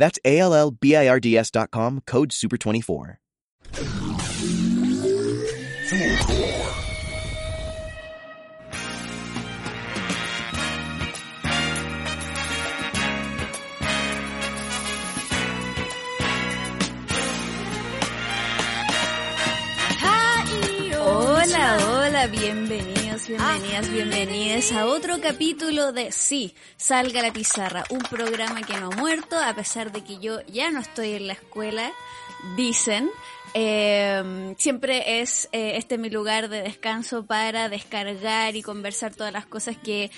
That's A-L-L-B-I-R-D-S dot com, code SUPER24. Hola, hola, bienvenido. Bienvenidas, bienvenidas a otro capítulo de Sí, salga la pizarra, un programa que no ha muerto a pesar de que yo ya no estoy en la escuela, dicen. Eh, siempre es eh, este mi lugar de descanso para descargar y conversar todas las cosas que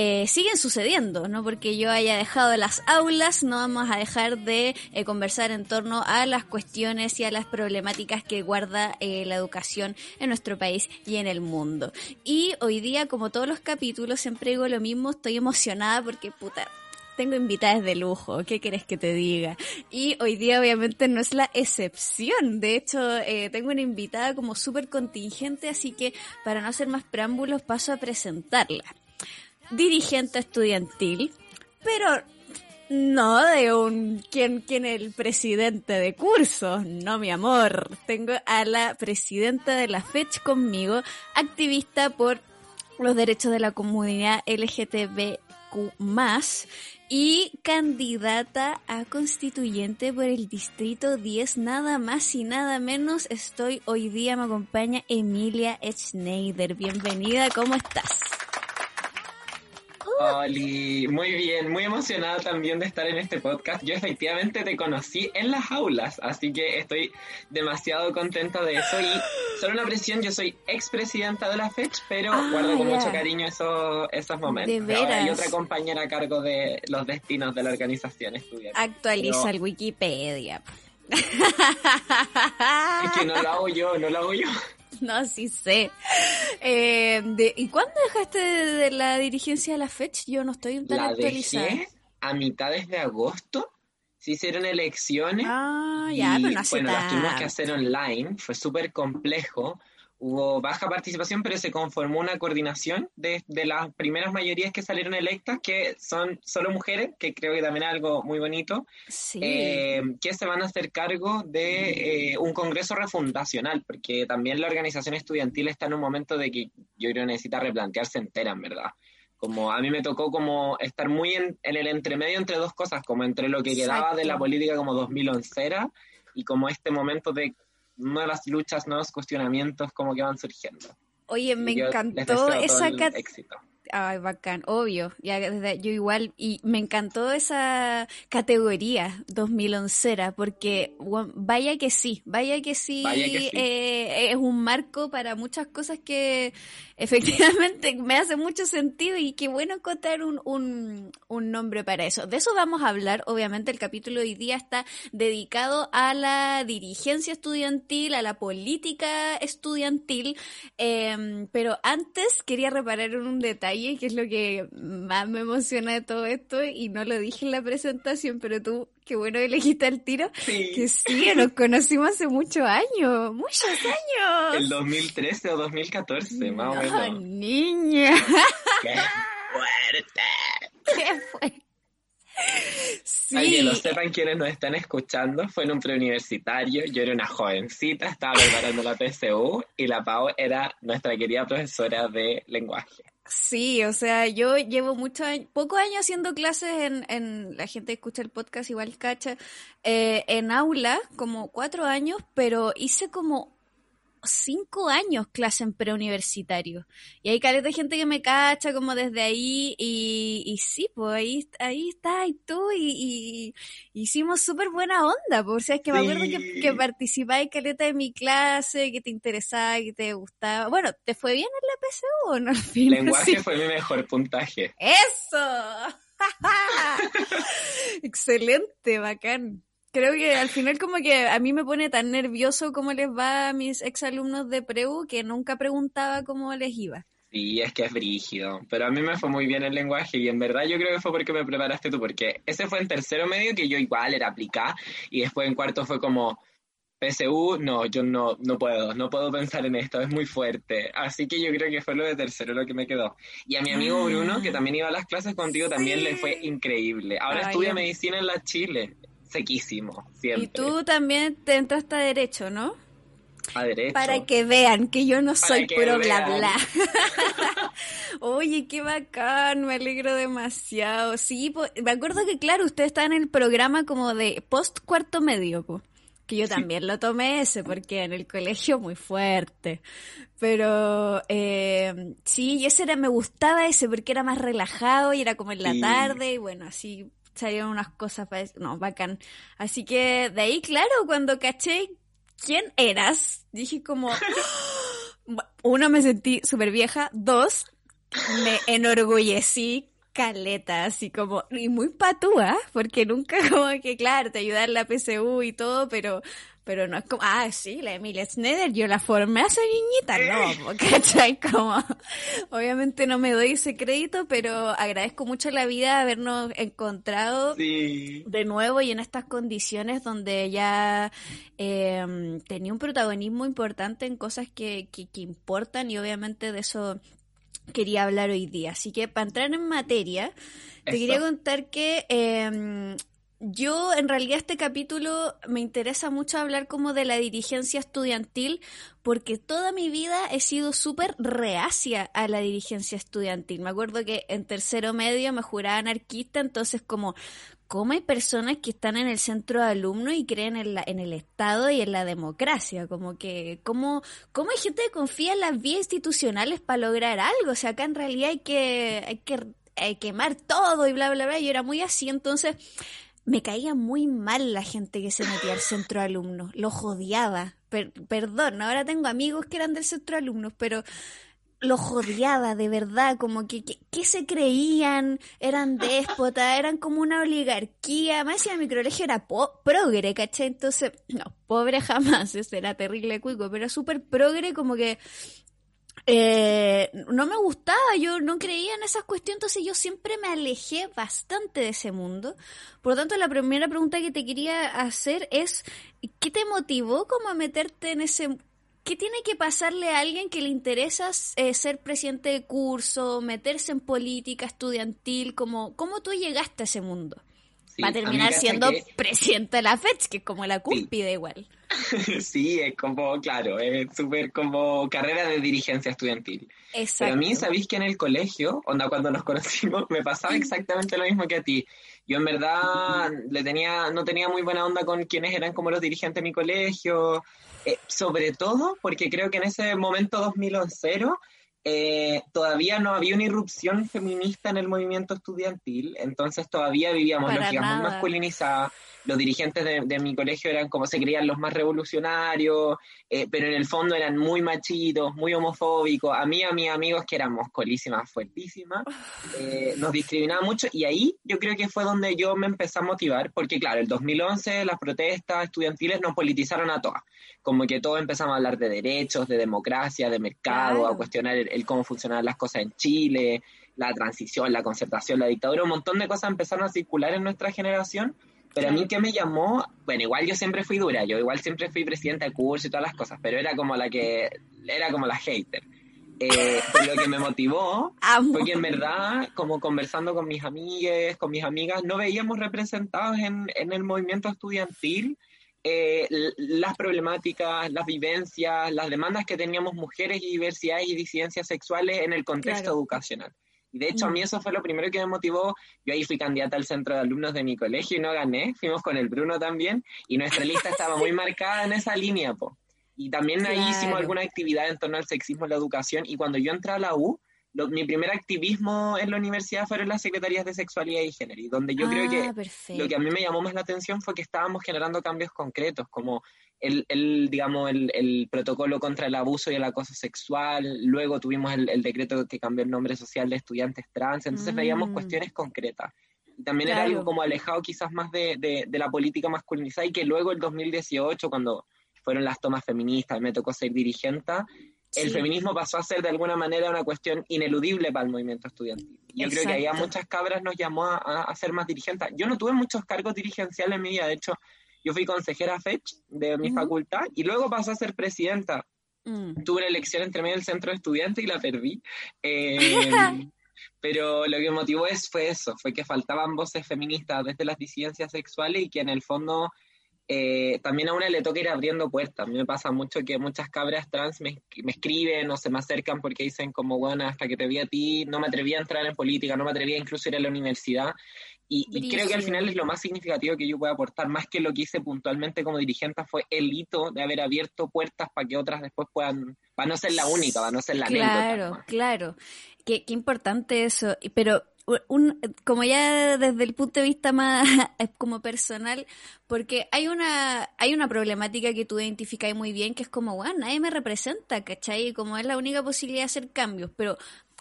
eh, siguen sucediendo, no porque yo haya dejado las aulas, no vamos a dejar de eh, conversar en torno a las cuestiones y a las problemáticas que guarda eh, la educación en nuestro país y en el mundo. Y hoy día, como todos los capítulos, siempre digo lo mismo, estoy emocionada porque puta tengo invitadas de lujo, ¿qué querés que te diga? Y hoy día obviamente no es la excepción, de hecho eh, tengo una invitada como súper contingente, así que para no hacer más preámbulos paso a presentarla. Dirigente estudiantil, pero no de un quien quien el presidente de curso, no mi amor. Tengo a la presidenta de la FECH conmigo, activista por los derechos de la comunidad LGTBQ+, y candidata a constituyente por el distrito 10, nada más y nada menos. Estoy hoy día, me acompaña Emilia Schneider. Bienvenida, ¿cómo estás? Oli, muy bien, muy emocionada también de estar en este podcast. Yo efectivamente te conocí en las aulas, así que estoy demasiado contenta de eso. Y solo una presión, yo soy expresidenta de la FECH, pero Ah, guardo con mucho cariño esos, esos momentos. De Ahora hay veras. otra compañera a cargo de los destinos de la organización estudiantil. Actualiza Pero el Wikipedia. Es que no lo hago yo, no lo hago yo. No, sí sé. Eh, de- ¿Y cuándo dejaste de, de la dirigencia de la FECH? Yo no estoy tan La actualizada. dejé a mitades de agosto. Se hicieron elecciones. Ah, ya, Y, pero no hace bueno, las tuvimos que tanto. hacer online, fue súper complejo. Hubo baja participación, pero se conformó una coordinación de, de las primeras mayorías que salieron electas, que son solo mujeres, que creo que también es algo muy bonito, Sí. eh, que se van a hacer cargo de eh, un congreso refundacional, porque también la organización estudiantil está en un momento de que yo creo necesita replantearse entera, en verdad. Como a mí me tocó como estar muy en, en el entremedio entre dos cosas, como entre lo que quedaba de la Exacto. política como 2011 era y como este momento de nuevas luchas, nuevos cuestionamientos como que van surgiendo. Oye, me encantó esa cat- éxito. Ay, bacán, obvio. Ya desde- yo igual, y me encantó esa categoría 2011, porque bueno, vaya que sí, vaya que sí, Vaya que sí. eh, es un marco para muchas cosas que efectivamente me hace mucho sentido y qué bueno encontrar un, un, un nombre para eso. De eso vamos a hablar, obviamente el capítulo de hoy día está dedicado a la dirigencia estudiantil, a la política estudiantil, eh, pero antes quería reparar en un detalle que es lo que más me emociona de todo esto y no lo dije en la presentación, pero tú, qué bueno que le dijiste al tiro, Sí. que sí, nos conocimos hace muchos años, muchos años. El 2013 o 2014, más o No, menos. niña, ¡Qué fuerte! ¿qué fue? Para que Sí, lo sepan quienes nos están escuchando, fue en un preuniversitario, yo era una jovencita, estaba preparando la PSU y la Pau era nuestra querida profesora de lenguaje. Sí, o sea, yo llevo muchos años, pocos años haciendo clases en, en, la gente que escucha el podcast igual cacha, eh, en aula, como cuatro años, pero hice como cinco años clase en preuniversitario. Y hay caleta de gente que me cacha como desde ahí y, y sí, pues ahí, ahí está y tú y, y hicimos súper buena onda, por si es que me acuerdo que, que participabas caleta de mi clase, que te interesaba, que te gustaba. Bueno, ¿te fue bien en la PSU o no al fin? Lenguaje Sí. fue mi mejor puntaje. ¡Eso! Excelente, bacán. Creo que al final como que a mí me pone tan nervioso cómo les va a mis exalumnos de Preu que nunca preguntaba cómo les iba. Sí, es que es brígido, pero a mí me fue muy bien el lenguaje y en verdad yo creo que fue porque me preparaste tú, porque ese fue en tercero medio que yo igual era aplicar y después en cuarto fue como PSU, no, yo no, no puedo, no puedo pensar en esto, es muy fuerte. Así que yo creo que fue lo de tercero lo que me quedó. Y a mi amigo Bruno, que también iba a las clases contigo, también le fue increíble. Ahora estudia medicina en la Chile, sequísimo, siempre. Y tú también te entraste a derecho, ¿no? A derecho. Para que vean que yo no soy puro bla bla. Oye, qué bacán, me alegro demasiado. Sí, me acuerdo que, claro, usted está en el programa como de post cuarto medio, que yo también lo tomé ese, porque en el colegio muy fuerte. Pero eh, sí, ese era, me gustaba ese porque era más relajado y era como en la tarde, y bueno, así salieron unas cosas, no, bacán. Así que de ahí, claro, cuando caché quién eras, dije como, uno, me sentí súper vieja, dos, me enorgullecí caleta, así como, y muy patúa, porque nunca como que, claro, te ayudar la PSU y todo, pero pero no es como, ah, sí, la Emilia Schneider, yo la formé a esa niñita, no, ¿cachai? Como, obviamente no me doy ese crédito, pero agradezco mucho la vida habernos encontrado de nuevo y en estas condiciones donde ya eh, tenía un protagonismo importante en cosas que, que, que importan y obviamente de eso quería hablar hoy día. Así que para entrar en materia, te quería contar que eh, yo en realidad este capítulo me interesa mucho hablar como de la dirigencia estudiantil porque toda mi vida he sido súper reacia a la dirigencia estudiantil. Me acuerdo que en tercero medio me juraba anarquista, entonces como, ¿cómo hay personas que están en el centro de alumnos y creen en, la, en el Estado y en la democracia? Como que, ¿cómo, ¿cómo hay gente que confía en las vías institucionales para lograr algo? O sea, acá en realidad hay que, hay que hay quemar todo y bla, bla, bla. Yo era muy así, entonces me caía muy mal la gente que se metía al centro de alumnos, los odiaba. perdón, ahora tengo amigos que eran del centro de alumnos, pero los odiaba de verdad, como que, que, se creían, eran déspotas, eran como una oligarquía, más si mi colegio era progre, ¿caché? Entonces, no, pobre jamás, eso era terrible cuico, pero súper progre, como que eh, no me gustaba, yo no creía en esas cuestiones, entonces yo siempre me alejé bastante de ese mundo. Por lo tanto, la primera pregunta que te quería hacer es, ¿qué te motivó como a meterte en ese... ¿Qué tiene que pasarle a alguien que le interesa eh, ser presidente de curso, meterse en política estudiantil? Como, ¿Cómo tú llegaste a ese mundo? Va a terminar siendo presidente de la FED, que es como la cúspide igual. sí, es como, claro, es súper como carrera de dirigencia estudiantil. Exacto. Pero a mí, ¿sabéis que en el colegio, onda, cuando nos conocimos, me pasaba exactamente lo mismo que a ti? Yo en verdad le tenía, no tenía muy buena onda con quienes eran como los dirigentes de mi colegio, eh, sobre todo porque creo que en ese momento 2011 eh, todavía no había una irrupción feminista en el movimiento estudiantil, entonces todavía vivíamos lógicas muy masculinizadas. Los dirigentes de, mi colegio eran como se creían los más revolucionarios, eh, pero en el fondo eran muy machitos, muy homofóbicos. A mí, a mis amigos que éramos colísimas, fuertísimas, eh, nos discriminaban mucho y ahí yo creo que fue donde yo me empecé a motivar, porque claro, el 2011 las protestas estudiantiles nos politizaron a todas como que todos empezamos a hablar de derechos, de democracia, de mercado, a cuestionar el, cómo funcionaban las cosas en Chile, la transición, la concertación, la dictadura, un montón de cosas empezaron a circular en nuestra generación. Pero a mí que me llamó, bueno, igual yo siempre fui dura, yo igual siempre fui presidenta de curso y todas las cosas, pero era como la que, era como la hater. Eh, lo que me motivó fue que en verdad, como conversando con mis amigas, con mis amigas, no veíamos representados en, en el movimiento estudiantil eh, las problemáticas, las vivencias, las demandas que teníamos mujeres y diversidades y disidencias sexuales en el contexto educacional. Y de hecho a mí mm. eso fue lo primero que me motivó. Yo ahí fui candidata al centro de alumnos de mi colegio y no gané. Fuimos con el Bruno también y nuestra lista estaba muy marcada en esa línea. Po. Y también ahí hicimos alguna actividad en torno al sexismo en la educación. Y cuando yo entré a la U, mi primer activismo en la universidad fueron las secretarías de sexualidad y género, y donde yo creo que ah, lo que a mí me llamó más la atención fue que estábamos generando cambios concretos, como el, el digamos, el, el, protocolo contra el abuso y el acoso sexual, luego tuvimos el, decreto que cambió el nombre social de estudiantes trans, entonces veíamos mm. cuestiones concretas. Y también era algo como alejado quizás más de, de, la política masculinizada y que luego el 2018, cuando fueron las tomas feministas, me tocó ser dirigente, el feminismo pasó a ser de alguna manera una cuestión ineludible para el movimiento estudiantil. Yo creo que ahí a muchas cabras nos llamó a, a, ser más dirigentes. Yo no tuve muchos cargos dirigenciales en mi vida, de hecho, yo fui consejera FECH de mi facultad y luego pasé a ser presidenta. Mm. Tuve una elección entre medio del centro de estudiantes y la perdí. Eh, pero lo que motivó es, fue eso, fue que faltaban voces feministas desde las disidencias sexuales y que en el fondo eh, también a una le toca ir abriendo puertas. A mí me pasa mucho que muchas cabras trans me, me, escriben o se me acercan porque dicen como, bueno, hasta que te vi a ti, no me atreví a entrar en política, no me atreví a incluso ir a la universidad. Y, creo que al final es lo más significativo que yo puedo aportar, más que lo que hice puntualmente como dirigente, fue el hito de haber abierto puertas para que otras después puedan, para no ser la única, para no ser la Claro, claro. Qué, qué importante eso. Pero un, como ya desde el punto de vista más como personal, porque hay una, hay una problemática que tú identificas muy bien, que es como, bueno, nadie me representa, ¿cachai? Como es la única posibilidad de hacer cambios, pero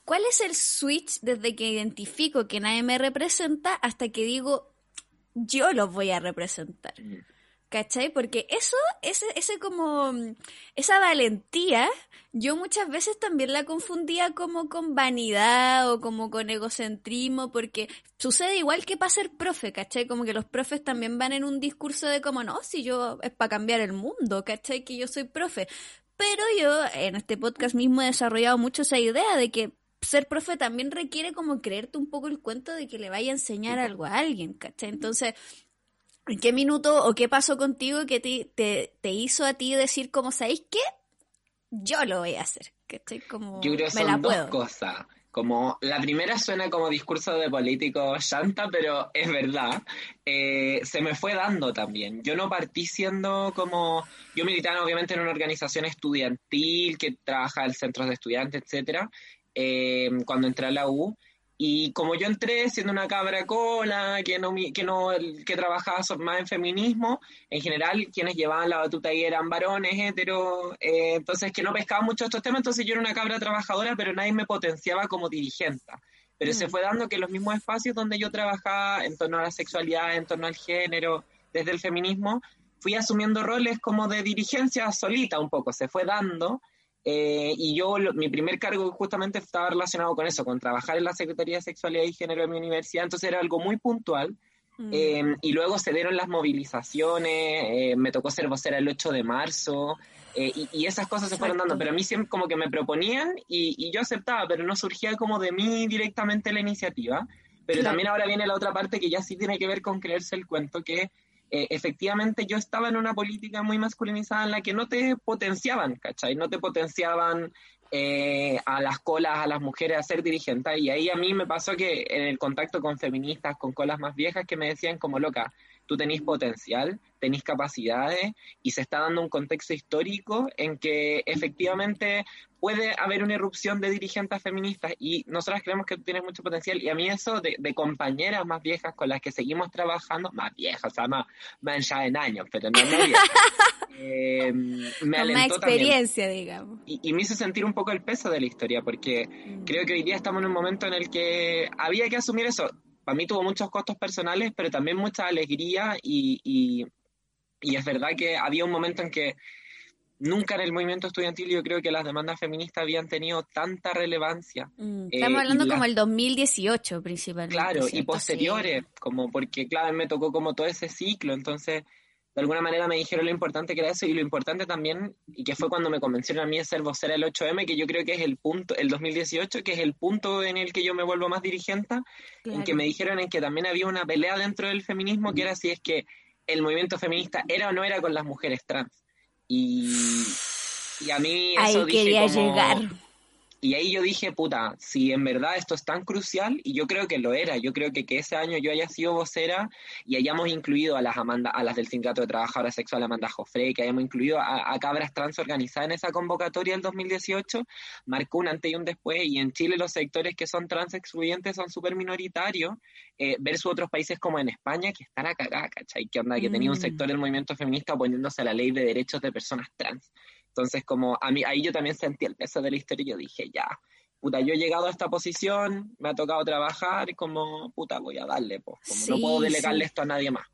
¿cuál es el switch desde que identifico que nadie me representa hasta que digo, yo los voy a representar? Mm. ¿Cachai? Porque eso, ese, ese como, esa valentía, yo muchas veces también la confundía como con vanidad o como con egocentrismo, porque sucede igual que para ser profe, ¿cachai? Como que los profes también van en un discurso de como, no, si yo es para cambiar el mundo, ¿cachai? Que yo soy profe. Pero yo en este podcast mismo he desarrollado mucho esa idea de que ser profe también requiere como creerte un poco el cuento de que le vaya a enseñar algo a alguien, ¿cachai? Entonces, ¿En qué minuto o qué pasó contigo que te, te, hizo a ti decir como, ¿sabéis qué? Yo lo voy a hacer. Que estoy como, Yo creo que son dos cosas. Como la primera suena como discurso de político llanta, pero es verdad. Eh, se me fue dando también. Yo no partí siendo como. Yo militaba obviamente en una organización estudiantil que trabaja en centros de estudiantes, etcétera, eh, cuando entré a la U. Y como yo entré siendo una cabra cola, que no, que no, que trabajaba más en feminismo, en general quienes llevaban la batuta ahí eran varones, heteros, eh, entonces que no pescaba mucho estos temas, entonces yo era una cabra trabajadora, pero nadie me potenciaba como dirigente. Pero se mm. fue dando que los mismos espacios donde yo trabajaba en torno a la sexualidad, en torno al género, desde el feminismo, fui asumiendo roles como de dirigencia solita un poco, se fue dando eh, y yo, mi primer cargo justamente estaba relacionado con eso, con trabajar en la Secretaría de Sexualidad y Género de mi universidad, entonces era algo muy puntual. Mm. Eh, y luego se dieron las movilizaciones, eh, me tocó ser vocera el 8 de marzo, y, esas cosas se fueron dando, pero a mí siempre como que me proponían y, y, yo aceptaba, pero no surgía como de mí directamente la iniciativa. Pero también ahora viene la otra parte que ya sí tiene que ver con creerse el cuento, que eh, efectivamente yo estaba en una política muy masculinizada en la que no te potenciaban, ¿cachai? No te potenciaban eh, a las colas, a las mujeres a ser dirigentes. Y ahí a mí me pasó que en el contacto con feministas, con colas más viejas, que me decían como loca, tú tenés potencial, tenés capacidades y se está dando un contexto histórico en que efectivamente puede haber una irrupción de dirigentes feministas y nosotras creemos que tú tienes mucho potencial y a mí eso de, compañeras más viejas con las que seguimos trabajando, más viejas, o sea, más, ya en años, pero no más viejas, eh, me alentó más experiencia, digamos. Y, me hizo sentir un poco el peso de la historia porque mm. creo que hoy día estamos en un momento en el que había que asumir eso. Para mí tuvo muchos costos personales, pero también mucha alegría y, y, y es verdad que había un momento en que nunca en el movimiento estudiantil yo creo que las demandas feministas habían tenido tanta relevancia. Mm, eh, estamos hablando como el 2018 principalmente. Claro, y posteriores, como porque claro, me tocó como todo ese ciclo, entonces de alguna manera me dijeron lo importante que era eso y lo importante también, y que fue cuando me convencieron a mí de ser vocera el 8M, que yo creo que es el punto, el 2018, que es el punto en el que yo me vuelvo más dirigente, en que me dijeron en que también había una pelea dentro del feminismo, que era si es que el movimiento feminista era o no era con las mujeres trans. Y, y a mí eso Ahí quería llegar. Y ahí yo dije, puta, si en verdad esto es tan crucial, y yo creo que lo era, yo creo que que ese año yo haya sido vocera y hayamos incluido a las Amanda, a las del Sindicato de Trabajadoras Sexuales Amanda Jofre, que hayamos incluido a, cabras trans organizadas en esa convocatoria del 2018, marcó un antes y un después, y en Chile los sectores que son trans excluyentes son súper minoritarios, eh, versus otros países como en España, que están a cagar, ¿cachai? Que onda, que tenía un mm. sector del movimiento feminista oponiéndose a la ley de derechos de personas trans. Entonces, como a mí, ahí yo también sentí el peso de la historia y yo dije, ya, puta, yo he llegado a esta posición, me ha tocado trabajar, como, puta, voy a darle, pues, como no puedo delegarle esto a nadie más.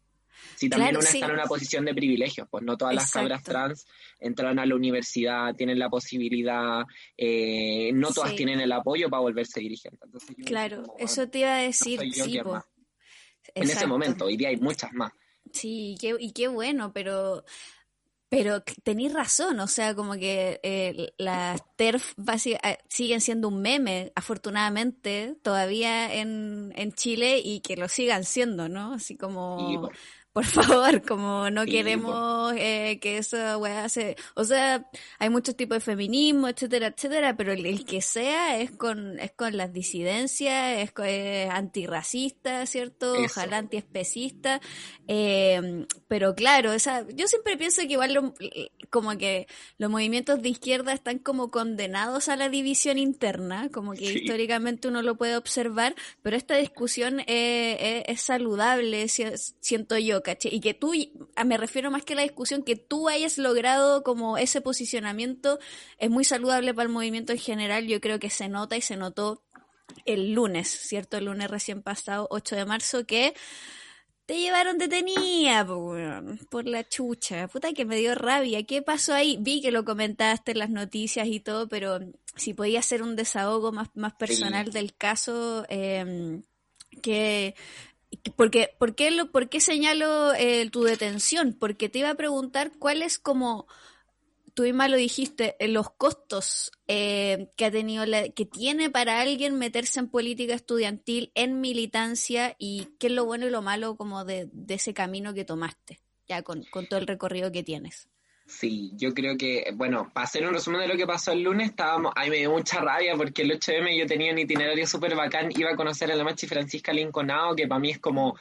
Si también una está en una posición de privilegio, pues no todas las cabras trans entran a la universidad, tienen la posibilidad, eh, no todas tienen el apoyo para volverse dirigentes. claro, eso te iba a decir, sí, En ese momento, hoy día hay muchas más. Sí, y qué bueno, pero pero tenéis razón, o sea, como que eh, las TERF eh, siguen siendo un meme, afortunadamente, todavía en, en Chile y que lo sigan siendo, ¿no? Así como por favor, como no queremos eh, que esa weá se... O sea, hay muchos tipos de feminismo, etcétera, etcétera, pero el, que sea es con es con las disidencias, es, es antirracista, ¿cierto? Ojalá antiespecista. Eh, pero claro, esa, yo siempre pienso que igual como que los movimientos de izquierda están como condenados a la división interna, como que históricamente uno lo puede observar, pero esta discusión eh, es saludable, siento yo y que tú, me refiero más que a la discusión, que tú hayas logrado como ese posicionamiento es muy saludable para el movimiento en general. Yo creo que se nota y se notó el lunes, ¿cierto? El lunes recién pasado, 8 de marzo, que te llevaron detenida por la chucha. Puta que me dio rabia. ¿Qué pasó ahí? Vi que lo comentaste en las noticias y todo, pero si podía ser un desahogo más, más personal del caso, eh, que porque, ¿por, qué lo, ¿Por qué señalo eh, tu detención? Porque te iba a preguntar cuáles como, tú misma lo dijiste, eh, los costos eh, que ha tenido, la, que tiene para alguien meterse en política estudiantil, en militancia, y qué es lo bueno y lo malo como de, ese camino que tomaste, ya con todo el recorrido que tienes. Sí, yo creo que, bueno, para hacer un resumen de lo que pasó el lunes, estábamos, ahí me dio mucha rabia porque el 8M yo tenía un itinerario súper bacán, iba a conocer a la Machi Francisca Lincolnao, que para mí es como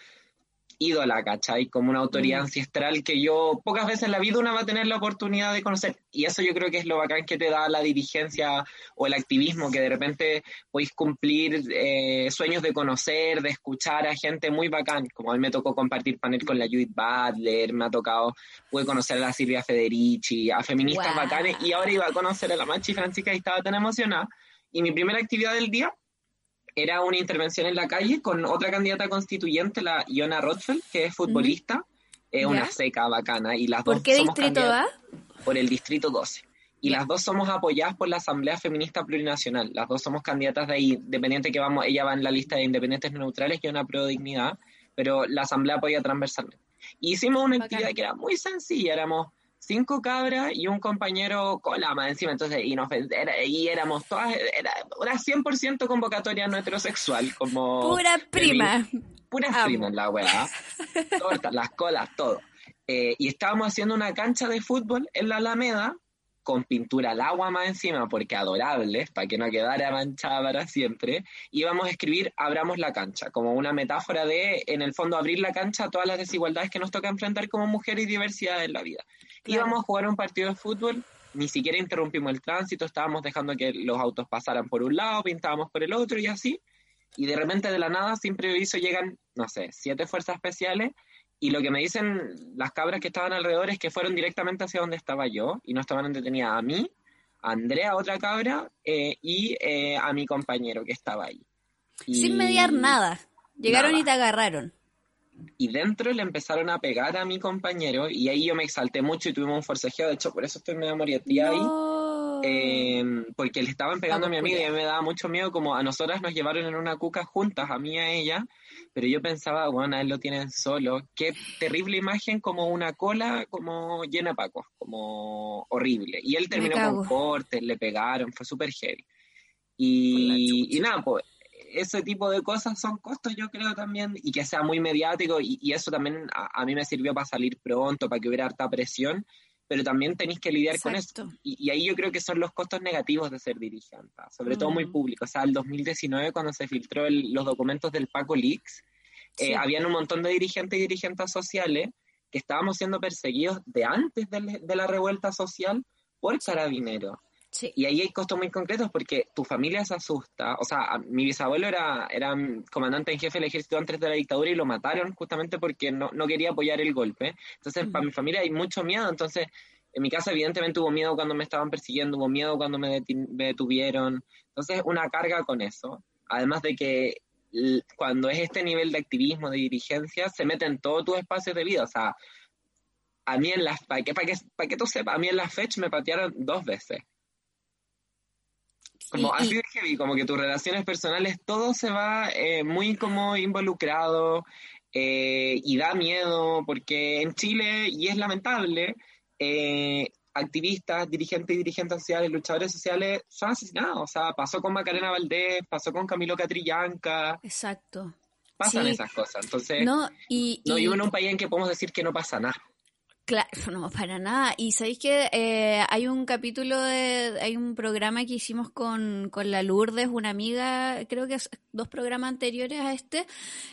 ídola, ¿cachai? Como una autoridad mm. ancestral que yo pocas veces en la vida una va a tener la oportunidad de conocer. Y eso yo creo que es lo bacán que te da la dirigencia o el activismo, que de repente podéis cumplir eh, sueños de conocer, de escuchar a gente muy bacán. Como a mí me tocó compartir panel con la Judith Butler, me ha tocado, pude conocer a la Silvia Federici, a feministas bacanes, y ahora iba a conocer a la Machi Francisca y estaba tan emocionada. Y mi primera actividad del día era una intervención en la calle con otra candidata constituyente, la Iona Rothfeld, que es futbolista, es una seca bacana. Y las ¿Por qué distrito va? Por el distrito 12. Y las dos somos apoyadas por la Asamblea Feminista Plurinacional. Las dos somos candidatas de independiente que vamos, ella va en la lista de independientes neutrales y una pro dignidad, pero la Asamblea apoya transversalmente. hicimos una actividad que era muy sencilla, éramos cinco cabras y un compañero cola más encima, entonces, y, nos, y éramos todas, era una 100% convocatoria no heterosexual, como... Pura prima. Pura prima en la weá, tortas, las colas, todo. Eh, y estábamos haciendo una cancha de fútbol en la Alameda, con pintura al agua más encima, porque adorables, para que no quedara manchada para siempre, y íbamos a escribir Abramos la cancha, como una metáfora de, en el fondo, abrir la cancha a todas las desigualdades que nos toca enfrentar como mujeres y diversidad en la vida. Íbamos a jugar un partido de fútbol, ni siquiera interrumpimos el tránsito, estábamos dejando que los autos pasaran por un lado, pintábamos por el otro y así. Y de repente de la nada, siempre hizo llegan, no sé, siete fuerzas especiales y lo que me dicen las cabras que estaban alrededor es que fueron directamente hacia donde estaba yo y no estaban detenidas a mí, a Andrea, otra cabra, eh, y eh, a mi compañero que estaba ahí. Sin mediar nada. Llegaron y te agarraron y dentro le empezaron a pegar a mi compañero y ahí yo me exalté mucho y tuvimos un forcejeo, de hecho por eso estoy medio morietía ahí, em, porque le estaban pegando a mi amiga y a mí me daba mucho miedo, como a nosotras nos llevaron en una cuca juntas, a mí y a ella, pero yo pensaba, bueno, a él lo tienen solo, qué terrible imagen como una cola como llena de pacos, como horrible, y él terminó con cortes, le pegaron, fue súper heavy. Y, y nada, pues ese tipo de cosas son costos, yo creo también, y que sea muy mediático, y, eso también a, mí me sirvió para salir pronto, para que hubiera harta presión, pero también tenéis que lidiar con esto. Y, ahí yo creo que son los costos negativos de ser dirigente, sobre todo muy mm. público. O sea, el 2019, cuando se filtró los documentos del Paco Leaks, eh, habían un montón de dirigentes y dirigentes sociales que estábamos siendo perseguidos de antes de, de la revuelta social por carabineros. Y ahí hay costos muy concretos porque tu familia se asusta. O sea, mi bisabuelo era, era comandante en jefe del ejército antes de la dictadura y lo mataron justamente porque no, no quería apoyar el golpe. Entonces, para mi familia hay mucho miedo. Entonces, En mi casa evidentemente hubo miedo cuando me estaban persiguiendo, hubo miedo cuando me detuvieron. Entonces, una carga con eso. Además de que cuando es este nivel de activismo, de dirigencia, se mete en todos tus espacios de vida. O sea, a mí en las, para que, para que, para que tú sepas, a mí en la fecha me patearon dos veces. Como así de heavy, como que tus relaciones personales, todo se va eh, muy como involucrado eh, y da miedo, porque en Chile, y es lamentable, eh, activistas, dirigentes y dirigentes sociales, luchadores sociales son asesinados. O sea, pasó con Macarena Valdés, pasó con Camilo Catrillanca. Exacto. Pasan esas cosas. Entonces, no, y, no vivo en un país en que podemos decir que no pasa nada. Claro, no, para nada. Y sabéis que eh, hay un capítulo, de, hay un programa que hicimos con, con la Lourdes, una amiga, creo que dos programas anteriores a este,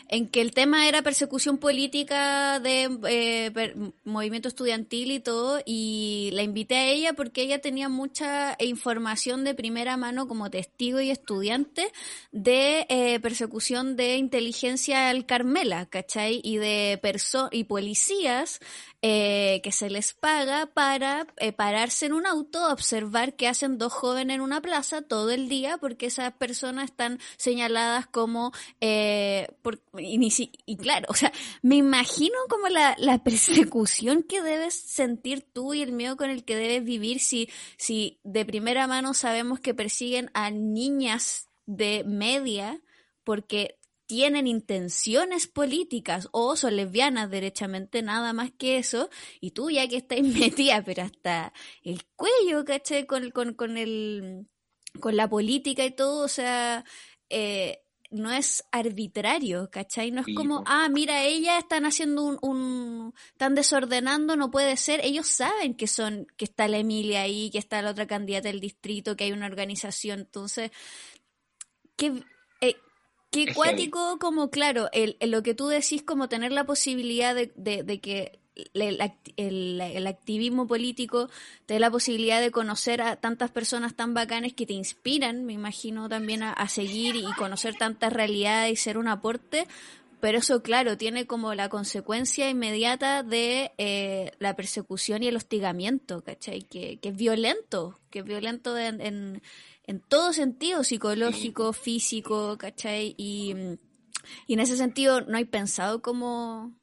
en que el tema era persecución política de eh, movimiento estudiantil y todo, y la invité a ella porque ella tenía mucha información de primera mano como testigo y estudiante de eh, persecución de inteligencia al Carmela, ¿cachai? Y de perso y policías eh, que se les paga para eh, pararse en un auto, observar qué hacen dos jóvenes en una plaza todo el día, porque esas personas están señaladas como, eh, por, y, claro, o sea, me imagino como la, la, persecución que debes sentir tú y el miedo con el que debes vivir si, si de primera mano sabemos que persiguen a niñas de media porque tienen intenciones políticas o son lesbianas derechamente, nada más que eso, y tú ya que estás metida, pero hasta el cuello, ¿caché? Con, con, con, el, con la política y todo, o sea, eh, no es arbitrario, ¿cachai? No es como, ah, mira, ellas están haciendo un, un, están desordenando, no puede ser. Ellos saben que son, que está la Emilia ahí, que está la otra candidata del distrito, que hay una organización. Entonces, que Qué cuático, como claro, el, lo que tú decís, como tener la posibilidad de, de, que el, el, activismo político te dé la posibilidad de conocer a tantas personas tan bacanes que te inspiran, me imagino también a, seguir y conocer tantas realidades y ser un aporte, pero eso, claro, tiene como la consecuencia inmediata de eh, la persecución y el hostigamiento, ¿cachai? Que, que es violento, que es violento en, en todo sentido, psicológico, físico, ¿cachai? Y, y, en ese sentido, ¿no hay pensado cómo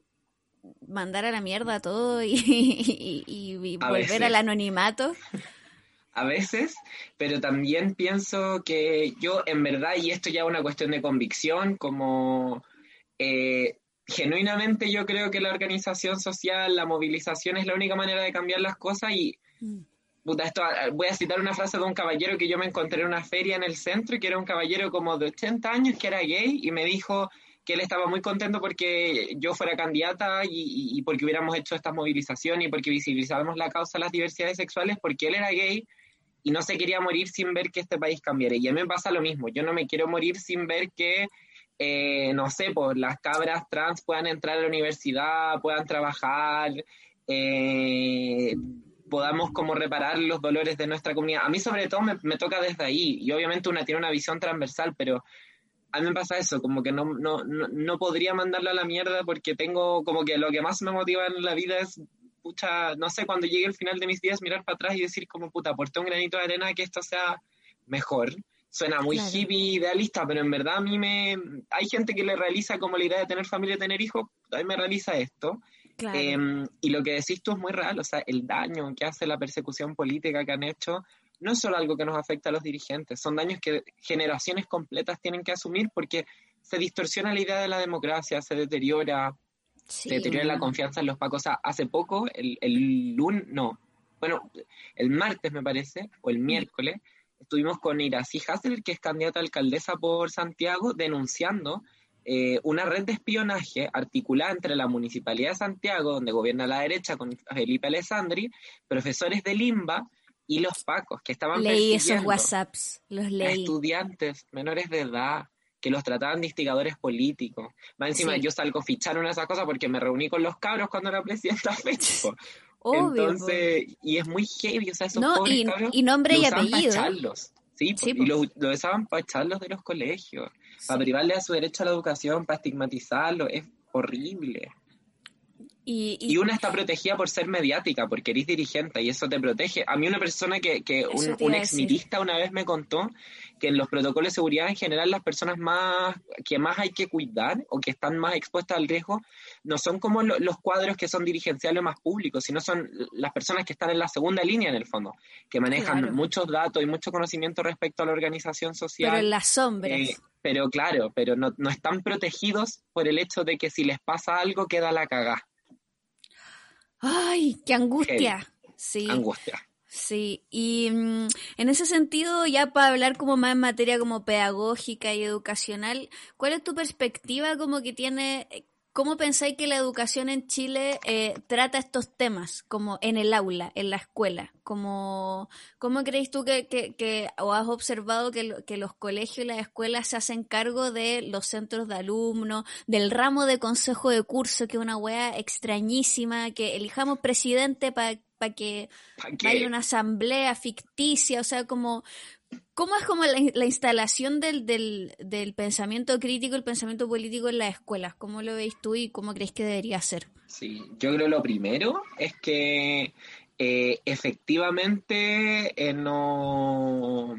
mandar a la mierda todo y, y, volver al anonimato? A veces, pero también pienso que yo, en verdad, y esto ya es una cuestión de convicción, como eh, genuinamente yo creo que la organización social, la movilización es la única manera de cambiar las cosas y mm esto, ah, voy a citar una frase de un caballero que yo me encontré en una feria en el centro y que era un caballero como de 80 años que era gay y me dijo que él estaba muy contento porque yo fuera candidata y, porque hubiéramos hecho esta movilización y porque visibilizáramos la causa de las diversidades sexuales porque él era gay y no se quería morir sin ver que este país cambiara. Y a mí me pasa lo mismo, yo no me quiero morir sin ver que, eh, no sé, pues las cabras trans puedan entrar a la universidad, puedan trabajar. Eh, podamos como reparar los dolores de nuestra comunidad. A mí sobre todo me, toca desde ahí y obviamente una tiene una visión transversal, pero a mí me pasa eso, como que no, no, no, podría mandarla a la mierda porque tengo como que lo que más me motiva en la vida es, pucha, no sé, cuando llegue el final de mis días mirar para atrás y decir como, puta, aporté un granito de arena que esto sea mejor. Suena muy hippie, idealista, pero en verdad a mí me... Hay gente que le realiza como la idea de tener familia y tener hijos, a mí me realiza esto. Em, y lo que decís tú es muy real, o sea, el daño que hace la persecución política que han hecho no es solo algo que nos afecta a los dirigentes, son daños que generaciones completas tienen que asumir porque se distorsiona la idea de la democracia, se deteriora, se deteriora la confianza en los pacos. O sea, hace poco, el, el lunes, no, bueno, el martes me parece, o el mm. miércoles, estuvimos con Iracy Hasler, que es candidata a alcaldesa por Santiago, denunciando eh, una red de espionaje articulada entre la Municipalidad de Santiago, donde gobierna la derecha con Felipe Alessandri, profesores de Limba y los pacos que estaban leí esos WhatsApps, los leí. estudiantes menores de edad que los trataban de instigadores políticos. Más encima yo salgo fichar una de esas cosas porque me reuní con los cabros cuando era presidenta Facebook. Entonces, y es muy heavy, o sea, esos no, y, cabros y nombre y apellido. Sí, y lo, lo usaban para echarlos de los colegios para privarle a su derecho a la educación, para estigmatizarlo, es horrible. Y, una está protegida por ser mediática, porque eres dirigente y eso te protege. A mí una persona que, que un, un exmitista una vez me contó que en los protocolos de seguridad en general las personas más que más hay que cuidar o que están más expuestas al riesgo no son como los cuadros que son dirigenciales más públicos, sino son las personas que están en la segunda línea en el fondo, que manejan muchos datos y mucho conocimiento respecto a la organización social. Pero en las sombras. Eh, pero claro, pero no, no están protegidos por el hecho de que si les pasa algo queda la cagá. ¡Ay, qué angustia! Sí. Angustia. Sí, y mm, en ese sentido, ya para hablar como más en materia como pedagógica y educacional, ¿cuál es tu perspectiva como que tiene, cómo pensáis que la educación en Chile eh, trata estos temas, como en el aula, en la escuela? Como, ¿Cómo creéis tú que, que, o has observado que, que los colegios y las escuelas se hacen cargo de los centros de alumnos, del ramo de consejo de curso, que es una wea extrañísima, que elijamos presidente para para que haya una asamblea ficticia, o sea, como, ¿cómo es como la, instalación del, del, del, pensamiento crítico, el pensamiento político en las escuelas? ¿Cómo lo veis tú y cómo crees que debería ser? Sí, yo creo lo primero es que eh, efectivamente eh, no...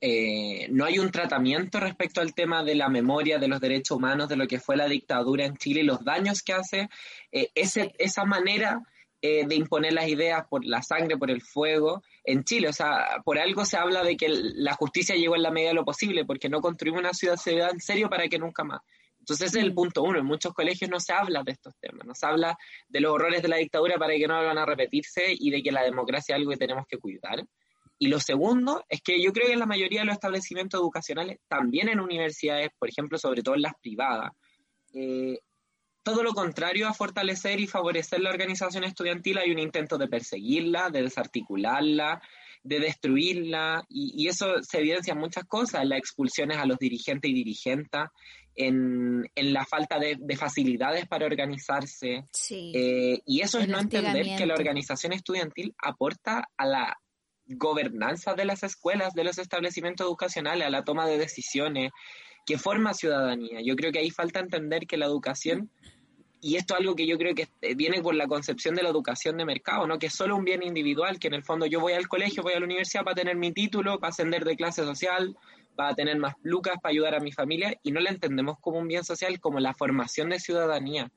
Eh, no hay un tratamiento respecto al tema de la memoria de los derechos humanos, de lo que fue la dictadura en Chile y los daños que hace ese, esa manera eh, de imponer las ideas por la sangre, por el fuego en Chile. O sea, por algo se habla de que la justicia llegó en la medida de lo posible, porque no construimos una ciudad, ciudad en serio para que nunca más. Entonces ese es el mm. punto uno. En muchos colegios no se habla de estos temas, no se habla de los horrores de la dictadura para que no van a repetirse y de que la democracia es algo que tenemos que cuidar. Y lo segundo es que yo creo que en la mayoría de los establecimientos educacionales, también en universidades, por ejemplo, sobre todo en las privadas, eh, todo lo contrario a fortalecer y favorecer la organización estudiantil, hay un intento de perseguirla, de desarticularla, de destruirla, y, eso se evidencia en muchas cosas, en las expulsiones a los dirigentes y dirigentas, en, la falta de, facilidades para organizarse. Eh, y eso es no entender que la organización estudiantil aporta a la gobernanza de las escuelas, de los establecimientos educacionales, a la toma de decisiones, que forma ciudadanía. Yo creo que ahí falta entender que la educación y esto es algo que yo creo que eh, viene por la concepción de la educación de mercado, ¿no? Que es solo un bien individual, que en el fondo yo voy al colegio, voy a la universidad para tener mi título, para ascender de clase social, para tener más lucas, para ayudar a mi familia, y no la entendemos como un bien social, como la formación de ciudadanía,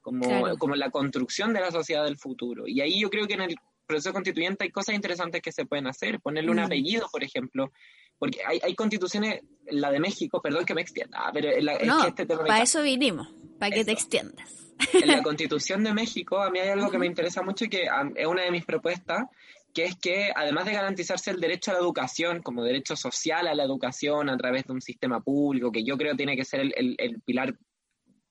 como, como la construcción de la sociedad del futuro. Y ahí yo creo que en el proceso constituyente hay cosas interesantes que se pueden hacer, ponerle un mm. apellido, por ejemplo, porque hay, hay constituciones, la de México, perdón que me extienda, pero no, este para eso vinimos, para que te extiendas. En la Constitución de México, a mí hay algo que me interesa mucho y que es una de mis propuestas, que es que además de garantizarse el derecho a la educación como derecho social a la educación a través de un sistema público, que yo creo tiene que ser el, el, pilar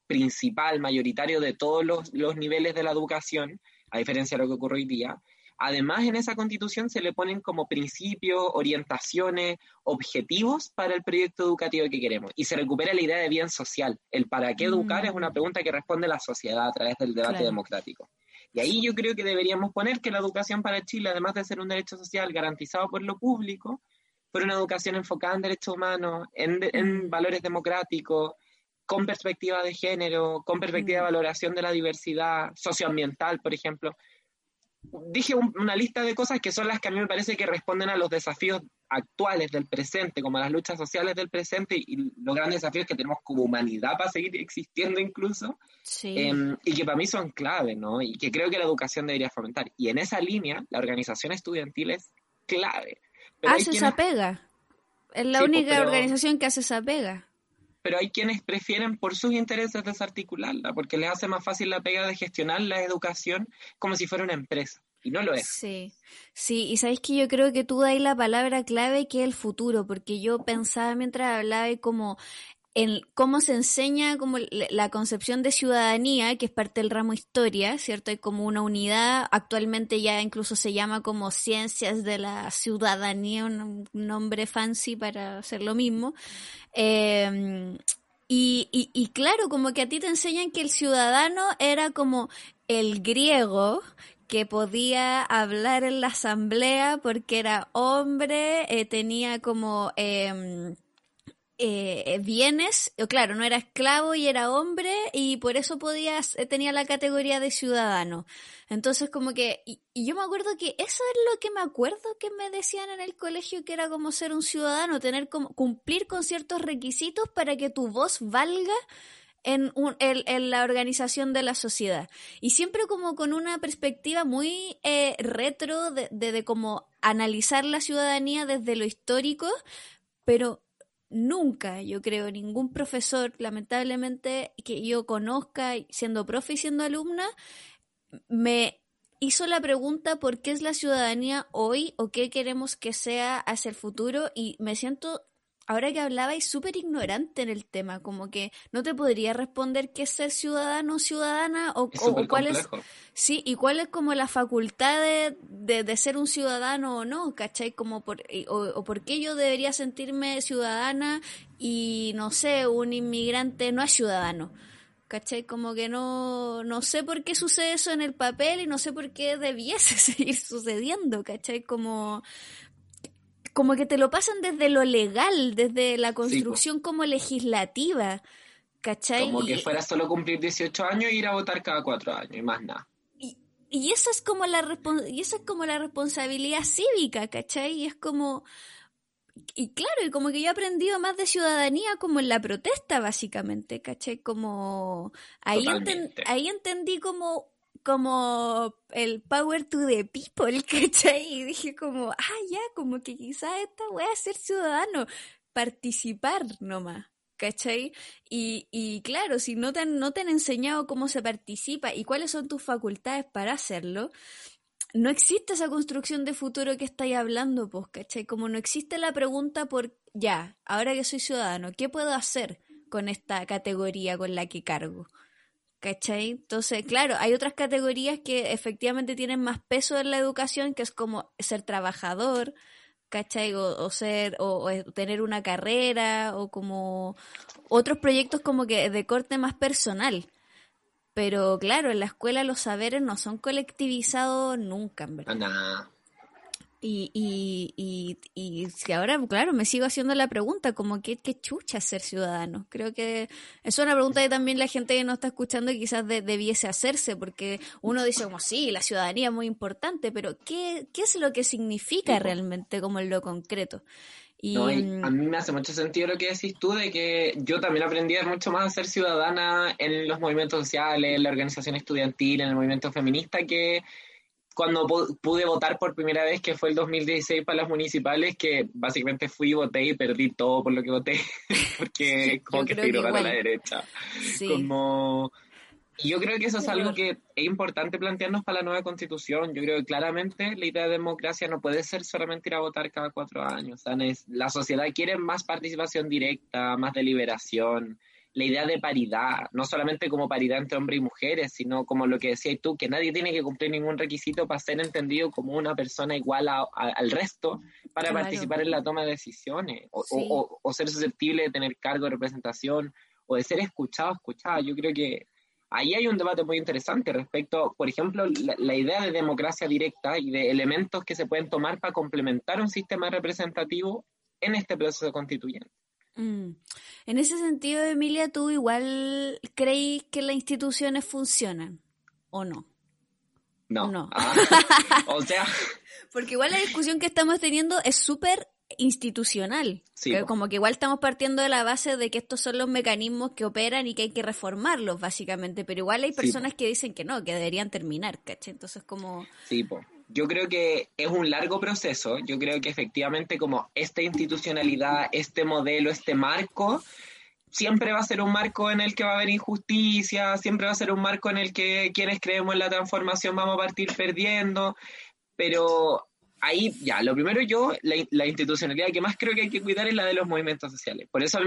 principal, mayoritario de todos los, los niveles de la educación, a diferencia de lo que ocurre hoy día, Además, en esa constitución se le ponen como principios, orientaciones, objetivos para el proyecto educativo que queremos. Y se recupera la idea de bien social. El para qué educar es una mm. pregunta que responde la sociedad a través del debate democrático. Y ahí yo creo que deberíamos poner que la educación para Chile, además de ser un derecho social garantizado por lo público, fuera una educación enfocada en derechos humanos, en, en mm. valores democráticos, con perspectiva de género, con perspectiva de mm. valoración de la diversidad socioambiental, por ejemplo dije una lista de cosas que son las que a mí me parece que responden a los desafíos actuales del presente, como a las luchas sociales del presente y los grandes desafíos que tenemos como humanidad para seguir existiendo incluso, em, y que para mí son clave, ¿no? Y que creo que la educación debería fomentar. Y en esa línea, la organización estudiantil es clave. hace esa pega. Es la única organización que hace esa pega pero hay quienes prefieren por sus intereses desarticularla, porque les hace más fácil la pega de gestionar la educación como si fuera una empresa. Y no lo es. Sí, sí, y sabéis que yo creo que tú dais la palabra clave que es el futuro, porque yo pensaba mientras hablaba como en cómo se enseña como la concepción de ciudadanía, que es parte del ramo historia, ¿cierto? Hay como una unidad, actualmente ya incluso se llama como ciencias de la ciudadanía, un nombre fancy para hacer lo mismo. Em, y, y, y, claro, como que a ti te enseñan que el ciudadano era como el griego que podía hablar en la asamblea porque era hombre, eh, tenía como... Eh, eh, bienes, claro, no era esclavo y era hombre y por eso podías, eh, tenía la categoría de ciudadano. Entonces como que, y, yo me acuerdo que eso es lo que me acuerdo que me decían en el colegio que era como ser un ciudadano, tener como, cumplir con ciertos requisitos para que tu voz valga en, la organización de la sociedad. Y siempre como con una perspectiva muy eh, retro de, de, de como analizar la ciudadanía desde lo histórico, pero nunca, yo creo, ningún profesor, lamentablemente, que yo conozca, siendo profe y siendo alumna, me hizo la pregunta por qué es la ciudadanía hoy o qué queremos que sea hacia el futuro y me siento ahora que hablabais súper ignorante en el tema, como que no te podría responder qué es ser ciudadano o ciudadana o, cuál es sí y cuál es como la facultad de, de, ser un ciudadano o no, ¿cachai? Como por, o, por qué yo debería sentirme ciudadana y no sé, un inmigrante no es ciudadano. ¿Cachai? Como que no, no sé por qué sucede eso en el papel y no sé por qué debiese seguir sucediendo, ¿cachai? Como, como que te lo pasan desde lo legal, desde la construcción como legislativa, ¿cachai? Como que fuera solo cumplir 18 años e ir a votar cada cuatro años y más nada. Y, y esa es como la y esa es como la responsabilidad cívica, ¿cachai? Y es como y claro, y como que yo he aprendido más de ciudadanía como en la protesta, básicamente, ¿cachai? Como ahí, ahí entendí como como el power to the people, ¿cachai? Y dije como, ah, ya, como que quizás esta a ser ciudadano, participar nomás, ¿cachai? Y, y claro, si no te, han, no te han enseñado cómo se participa y cuáles son tus facultades para hacerlo, no existe esa construcción de futuro que estáis hablando, pues, ¿cachai? Como no existe la pregunta por, ya, ahora que soy ciudadano, ¿qué puedo hacer con esta categoría con la que cargo? ¿Cachai? Entonces, claro, hay otras categorías que efectivamente tienen más peso en la educación, que es como ser trabajador, ¿cachai? O, ser, o, tener una carrera, o como otros proyectos como que de corte más personal. Pero claro, en la escuela los saberes no son colectivizados nunca, en verdad. Y, y, y, y ahora, claro, me sigo haciendo la pregunta, como ¿qué, qué chucha ser ciudadano? Creo que es una pregunta que también la gente que no está escuchando quizás debiese hacerse, porque uno dice como, sí, la ciudadanía es muy importante, pero ¿qué, qué es lo que significa realmente como en lo concreto? Y... a mí me hace mucho sentido lo que decís tú, de que yo también aprendí mucho más a ser ciudadana en los movimientos sociales, en la organización estudiantil, en el movimiento feminista, que cuando pude votar por primera vez, que fue el 2016 para las municipales, que básicamente fui, voté y perdí todo por lo que voté, porque como que se a la derecha. Como... yo creo que eso es algo que es importante plantearnos para la nueva constitución. Yo creo que claramente la idea de democracia no puede ser solamente ir a votar cada cuatro años. la sociedad quiere más participación directa, más deliberación, la idea de paridad, no solamente como paridad entre hombres y mujeres, sino como lo que decías tú, que nadie tiene que cumplir ningún requisito para ser entendido como una persona igual al resto para participar en la toma de decisiones o, o, ser susceptible de tener cargo de representación o de ser escuchado, escuchada. Yo creo que ahí hay un debate muy interesante respecto, por ejemplo, la, la, idea de democracia directa y de elementos que se pueden tomar para complementar un sistema representativo en este proceso constituyente. Mm. En ese sentido, Emilia, ¿tú igual crees que las instituciones funcionan o no? No. no. Ah, o sea. Porque igual la discusión que estamos teniendo es súper institucional. como que igual estamos partiendo de la base de que estos son los mecanismos que operan y que hay que reformarlos, básicamente. Pero igual hay personas que dicen que no, que deberían terminar, ¿caché? Entonces, como. Sí, pues yo creo que es un largo proceso. Yo creo que efectivamente como esta institucionalidad, este modelo, este marco, siempre va a ser un marco en el que va a haber injusticia, siempre va a ser un marco en el que quienes creemos en la transformación vamos a partir perdiendo, pero ahí ya, lo primero yo, la, institucionalidad que más creo que hay que cuidar es la de los movimientos sociales. Por eso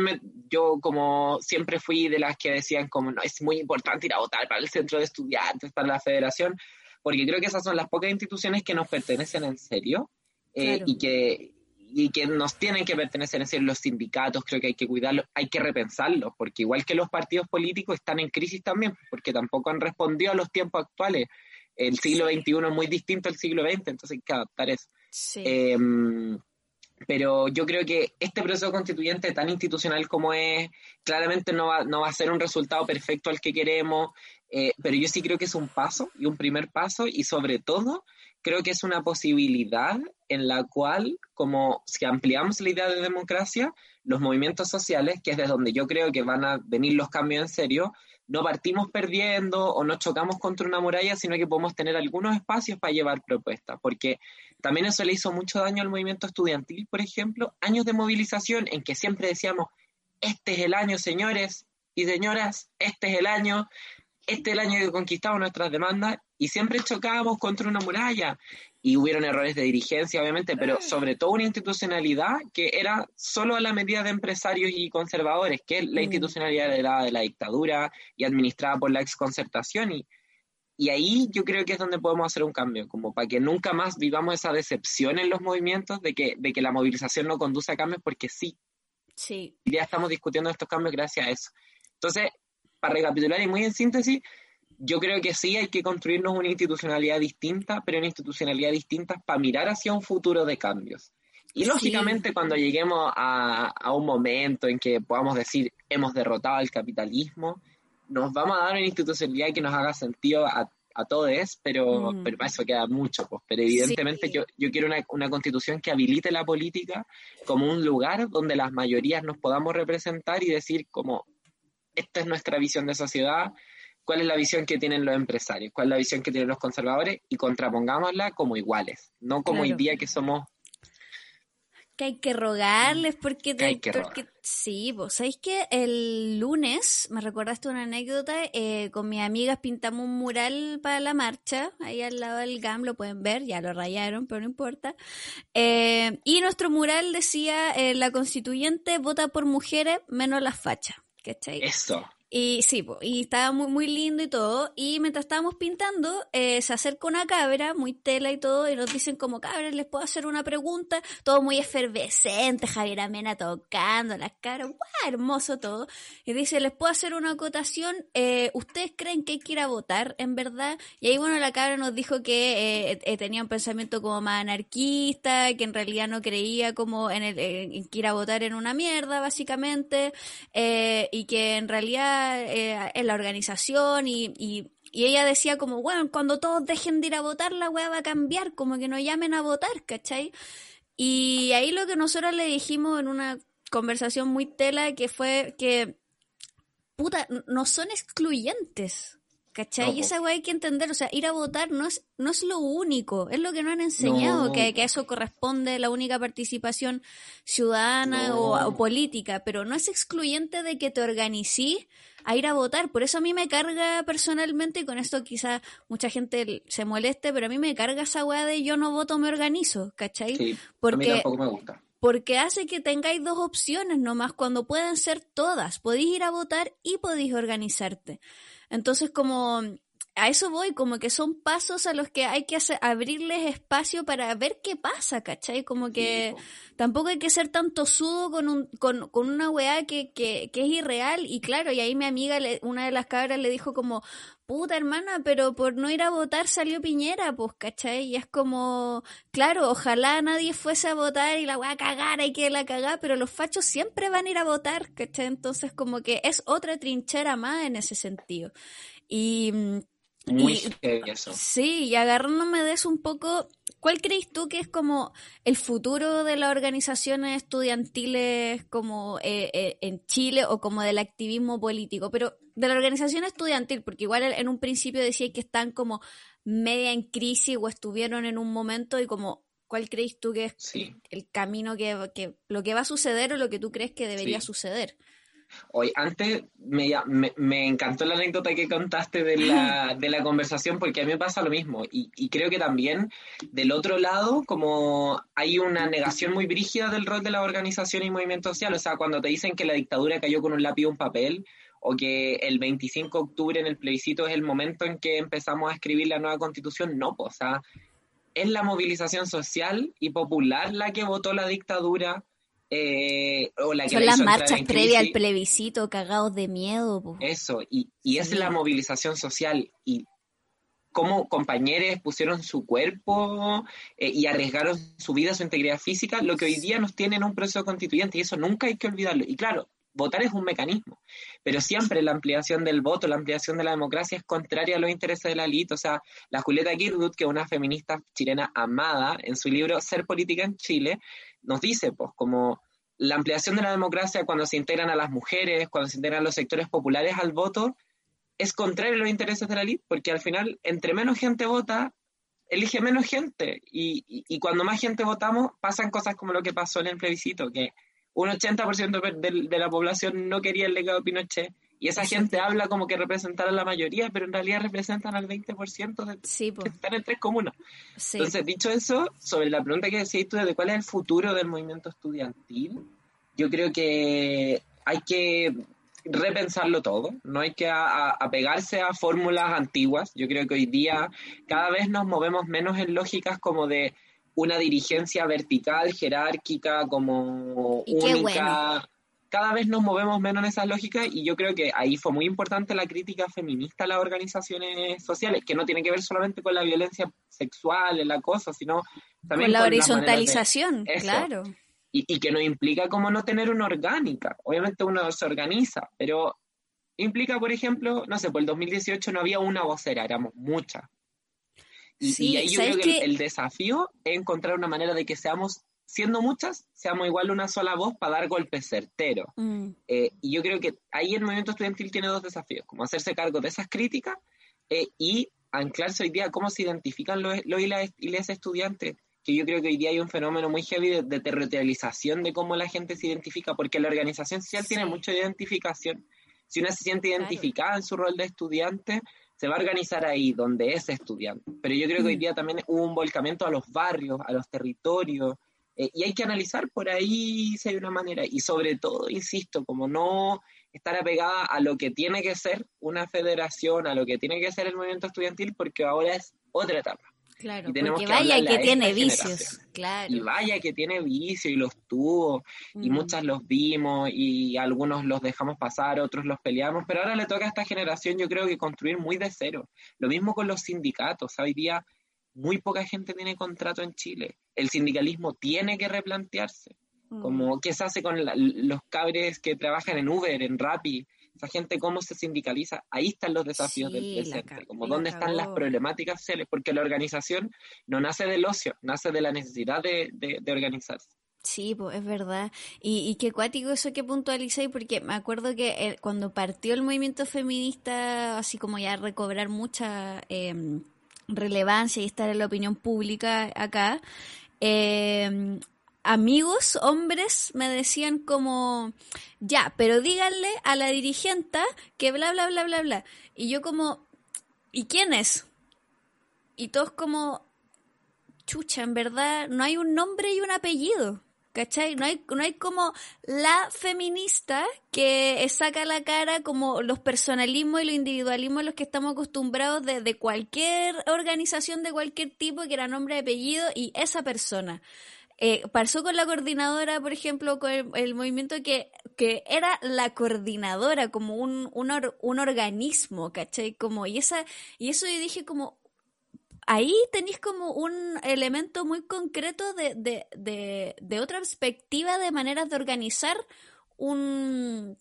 yo como siempre fui de las que decían como no, es muy importante ir a votar para el centro de estudiantes, para la federación porque creo que esas son las pocas instituciones que nos pertenecen en serio eh, y, que, y que nos tienen que pertenecer en serio los sindicatos, creo que hay que cuidarlos, hay que repensarlos, porque igual que los partidos políticos están en crisis también, porque tampoco han respondido a los tiempos actuales. El siglo XXI es muy distinto al siglo XX, entonces hay que adaptar eso. Em, pero yo creo que este proceso constituyente tan institucional como es, claramente no va, no va a ser un resultado perfecto al que queremos, eh, pero yo sí creo que es un paso y un primer paso y sobre todo creo que es una posibilidad en la cual, como si ampliamos la idea de democracia, los movimientos sociales, que es de donde yo creo que van a venir los cambios en serio, no partimos perdiendo o no chocamos contra una muralla, sino que podemos tener algunos espacios para llevar propuestas, porque también eso le hizo mucho daño al movimiento estudiantil, por ejemplo, años de movilización en que siempre decíamos, este es el año, señores y señoras, este es el año, este es el año que conquistamos nuestras demandas y siempre chocábamos contra una muralla y hubieron errores de dirigencia, obviamente, pero sobre todo una institucionalidad que era solo a la medida de empresarios y conservadores, que la mm. institucionalidad heredada de la dictadura y administrada por la exconcertación. Y, y ahí yo creo que es donde podemos hacer un cambio, como para que nunca más vivamos esa decepción en los movimientos de que, de que la movilización no conduce a cambios, porque sí. Sí. Ya estamos discutiendo estos cambios gracias a eso. Entonces, para recapitular y muy en síntesis, yo creo que sí hay que construirnos una institucionalidad distinta, pero una institucionalidad distinta para mirar hacia un futuro de cambios. Y lógicamente cuando lleguemos a, un momento en que podamos decir hemos derrotado al capitalismo, nos vamos a dar una institucionalidad que nos haga sentido a, a todos, pero, mm. pero para eso queda mucho. Pues. Pero evidentemente yo, yo quiero una, una constitución que habilite la política como un lugar donde las mayorías nos podamos representar y decir como esta es nuestra visión de sociedad, cuál es la visión que tienen los empresarios, cuál es la visión que tienen los conservadores y contrapongámosla como iguales, no como hoy día que somos que hay que rogarles porque, sí, vos sabéis que el lunes me recordaste una anécdota eh, con mis amigas pintamos un mural para la marcha ahí al lado del GAM lo pueden ver ya lo rayaron pero no importa. Eh, y nuestro mural decía eh, la constituyente vota por mujeres menos las fachas ¿cachai? Eso. Y sí, y estaba muy, muy lindo y todo. Y mientras estábamos pintando, eh, se acerca una cabra, muy tela y todo, y nos dicen como, cabra, ¿les puedo hacer una pregunta? Todo muy efervescente, Javier Amena tocando las caras, ¡guau! Hermoso todo. Y dice, ¿les puedo hacer una acotación? Eh, ¿Ustedes creen que hay que ir a votar, en verdad? Y ahí, bueno, la cabra nos dijo que eh, tenía un pensamiento como más anarquista, que en realidad no creía como en, el, en que ir a votar en una mierda, básicamente, y que en realidad eh, en la organización y, y, ella decía como, bueno, cuando todos dejen de ir a votar, la weá va a cambiar, como que no llamen a votar, ¿cachai? Y ahí lo que nosotros le dijimos en una conversación muy tela que fue que, puta, no son excluyentes. ¿Cachai? y esa weá hay que entender, o sea, ir a votar no es, no es lo único, es lo que no han enseñado, que, que, eso corresponde la única participación ciudadana o, política, pero no es excluyente de que te organicí a ir a votar. Por eso a mí me carga personalmente, y con esto quizá mucha gente se moleste, pero a mí me carga esa weá de yo no voto, me organizo, ¿cachai? Sí, Porque, a mí tampoco me gusta. Porque hace que tengáis dos opciones nomás cuando pueden ser todas. Podéis ir a votar y podéis organizarte. Entonces, como a eso voy, como que son pasos a los que hay que hacer, abrirles espacio para ver qué pasa, ¿cachai? Como que tampoco hay que ser tan tosudo con, un, con, con una weá que, que, que, es irreal. Y claro, y ahí mi amiga, una de las cabras le dijo como, puta hermana, pero por no ir a votar salió Piñera, pues, ¿cachai? Y es como, claro, ojalá nadie fuese a votar y la weá cagara y que la cagara, pero los fachos siempre van a ir a votar, ¿cachai? Entonces como que es otra trinchera más en ese sentido. Y muy eso. Sí, y agarrándome de eso un poco, ¿cuál crees tú que es como el futuro de las organizaciones estudiantiles como eh, eh, en Chile o como del activismo político? Pero de la organización estudiantil, porque igual en un principio decía que están como media en crisis o estuvieron en un momento y como, ¿cuál crees tú que es el camino que, que, lo que va a suceder o lo que tú crees que debería suceder? Hoy, antes me, me, encantó la anécdota que contaste de la, de la conversación porque a mí me pasa lo mismo y, y, creo que también del otro lado como hay una negación muy brígida del rol de la organización y movimiento social, o sea, cuando te dicen que la dictadura cayó con un lápiz y un papel o que el 25 de octubre en el plebiscito es el momento en que empezamos a escribir la nueva constitución, no, pues, o sea, es la movilización social y popular la que votó la dictadura eh, o la Son las marchas previas al plebiscito, cagados de miedo. Eso, y, y es la movilización social. Y cómo compañeros pusieron su cuerpo eh, y arriesgaron su vida, su integridad física, lo que hoy día nos tiene en un proceso constituyente y eso nunca hay que olvidarlo. Y claro, votar es un mecanismo, pero siempre la ampliación del voto, la ampliación de la democracia es contraria a los intereses de la élite. O sea, la Julieta Girdwood, que es una feminista chilena amada, en su libro Ser política en Chile, nos dice, pues, como la ampliación de la democracia cuando se integran a las mujeres, cuando se integran los sectores populares al voto, es contrario a los intereses de la élite, porque al final, entre menos gente vota, elige menos gente. Y, y, cuando más gente votamos, pasan cosas como lo que pasó en el plebiscito, que un 80% de, de, la población no quería el legado de Pinochet. Y esa gente habla como que representara a la mayoría, pero en realidad representan al 20% de sí, que están en tres comunas. Entonces, dicho eso, sobre la pregunta que decías tú de cuál es el futuro del movimiento estudiantil, yo creo que hay que repensarlo todo, no hay que apegarse a, fórmulas antiguas. Yo creo que hoy día cada vez nos movemos menos en lógicas como de una dirigencia vertical, jerárquica, como única. Cada vez nos movemos menos en esas lógicas y yo creo que ahí fue muy importante la crítica feminista a las organizaciones sociales, que no tiene que ver solamente con la violencia sexual, el acoso, sino también con la horizontalización, claro y, que no implica como no tener una orgánica. Obviamente uno se organiza, pero implica, por ejemplo, no sé, por el 2018 no había una vocera, éramos muchas. Y, ahí yo creo que, El, desafío es encontrar una manera de que seamos, siendo muchas, seamos igual una sola voz para dar golpes certeros. Mm. Eh, y yo creo que ahí el movimiento estudiantil tiene dos desafíos, como hacerse cargo de esas críticas eh, y anclarse hoy día cómo se identifican los, los y las estudiantes que yo creo que hoy día hay un fenómeno muy heavy de, territorialización de cómo la gente se identifica, porque la organización social tiene mucha identificación. Si una se siente identificada en su rol de estudiante, se va a organizar ahí donde es estudiante. Pero yo creo que hoy mm. día también hubo un volcamiento a los barrios, a los territorios, eh, y hay que analizar por ahí si hay una manera. Y sobre todo, insisto, como no estar apegada a lo que tiene que ser una federación, a lo que tiene que ser el movimiento estudiantil, porque ahora es otra etapa. Claro, porque vaya que tiene vicios, claro. Y vaya que tiene vicios y los tuvo, y mm. muchas los vimos, y algunos los dejamos pasar, otros los peleamos, pero ahora le toca a esta generación, yo creo que construir muy de cero. Lo mismo con los sindicatos, hoy día muy poca gente tiene contrato en Chile. El sindicalismo tiene que replantearse, mm. como qué se hace con los cabres que trabajan en Uber, en Rappi, esa gente cómo se sindicaliza, ahí están los desafíos del presente, como dónde están las problemáticas sociales, porque la organización no nace del ocio, nace de la necesidad de, organizarse. Sí, pues es verdad. Y, y qué cuático eso que puntualicé, porque me acuerdo que eh, cuando partió el movimiento feminista, así como ya recobrar mucha em, relevancia y estar en la opinión pública acá, eh, amigos, hombres, me decían como, ya, pero díganle a la dirigenta que bla, bla, bla, bla, bla. Y yo como, ¿y quién es? Y todos como, chucha, en verdad no hay un nombre y un apellido. ¿Cachai? No hay, no hay como la feminista que saca la cara como los personalismos y los individualismos a los que estamos acostumbrados de, de cualquier organización de cualquier tipo que era nombre y apellido y esa persona. Eh, pasó con la coordinadora, por ejemplo, con el, movimiento que, que era la coordinadora, como un, un, un organismo, ¿cachai? Como, y, esa, y eso yo dije como, ahí tenéis como un elemento muy concreto de, de, de, de, otra perspectiva de maneras de organizar un,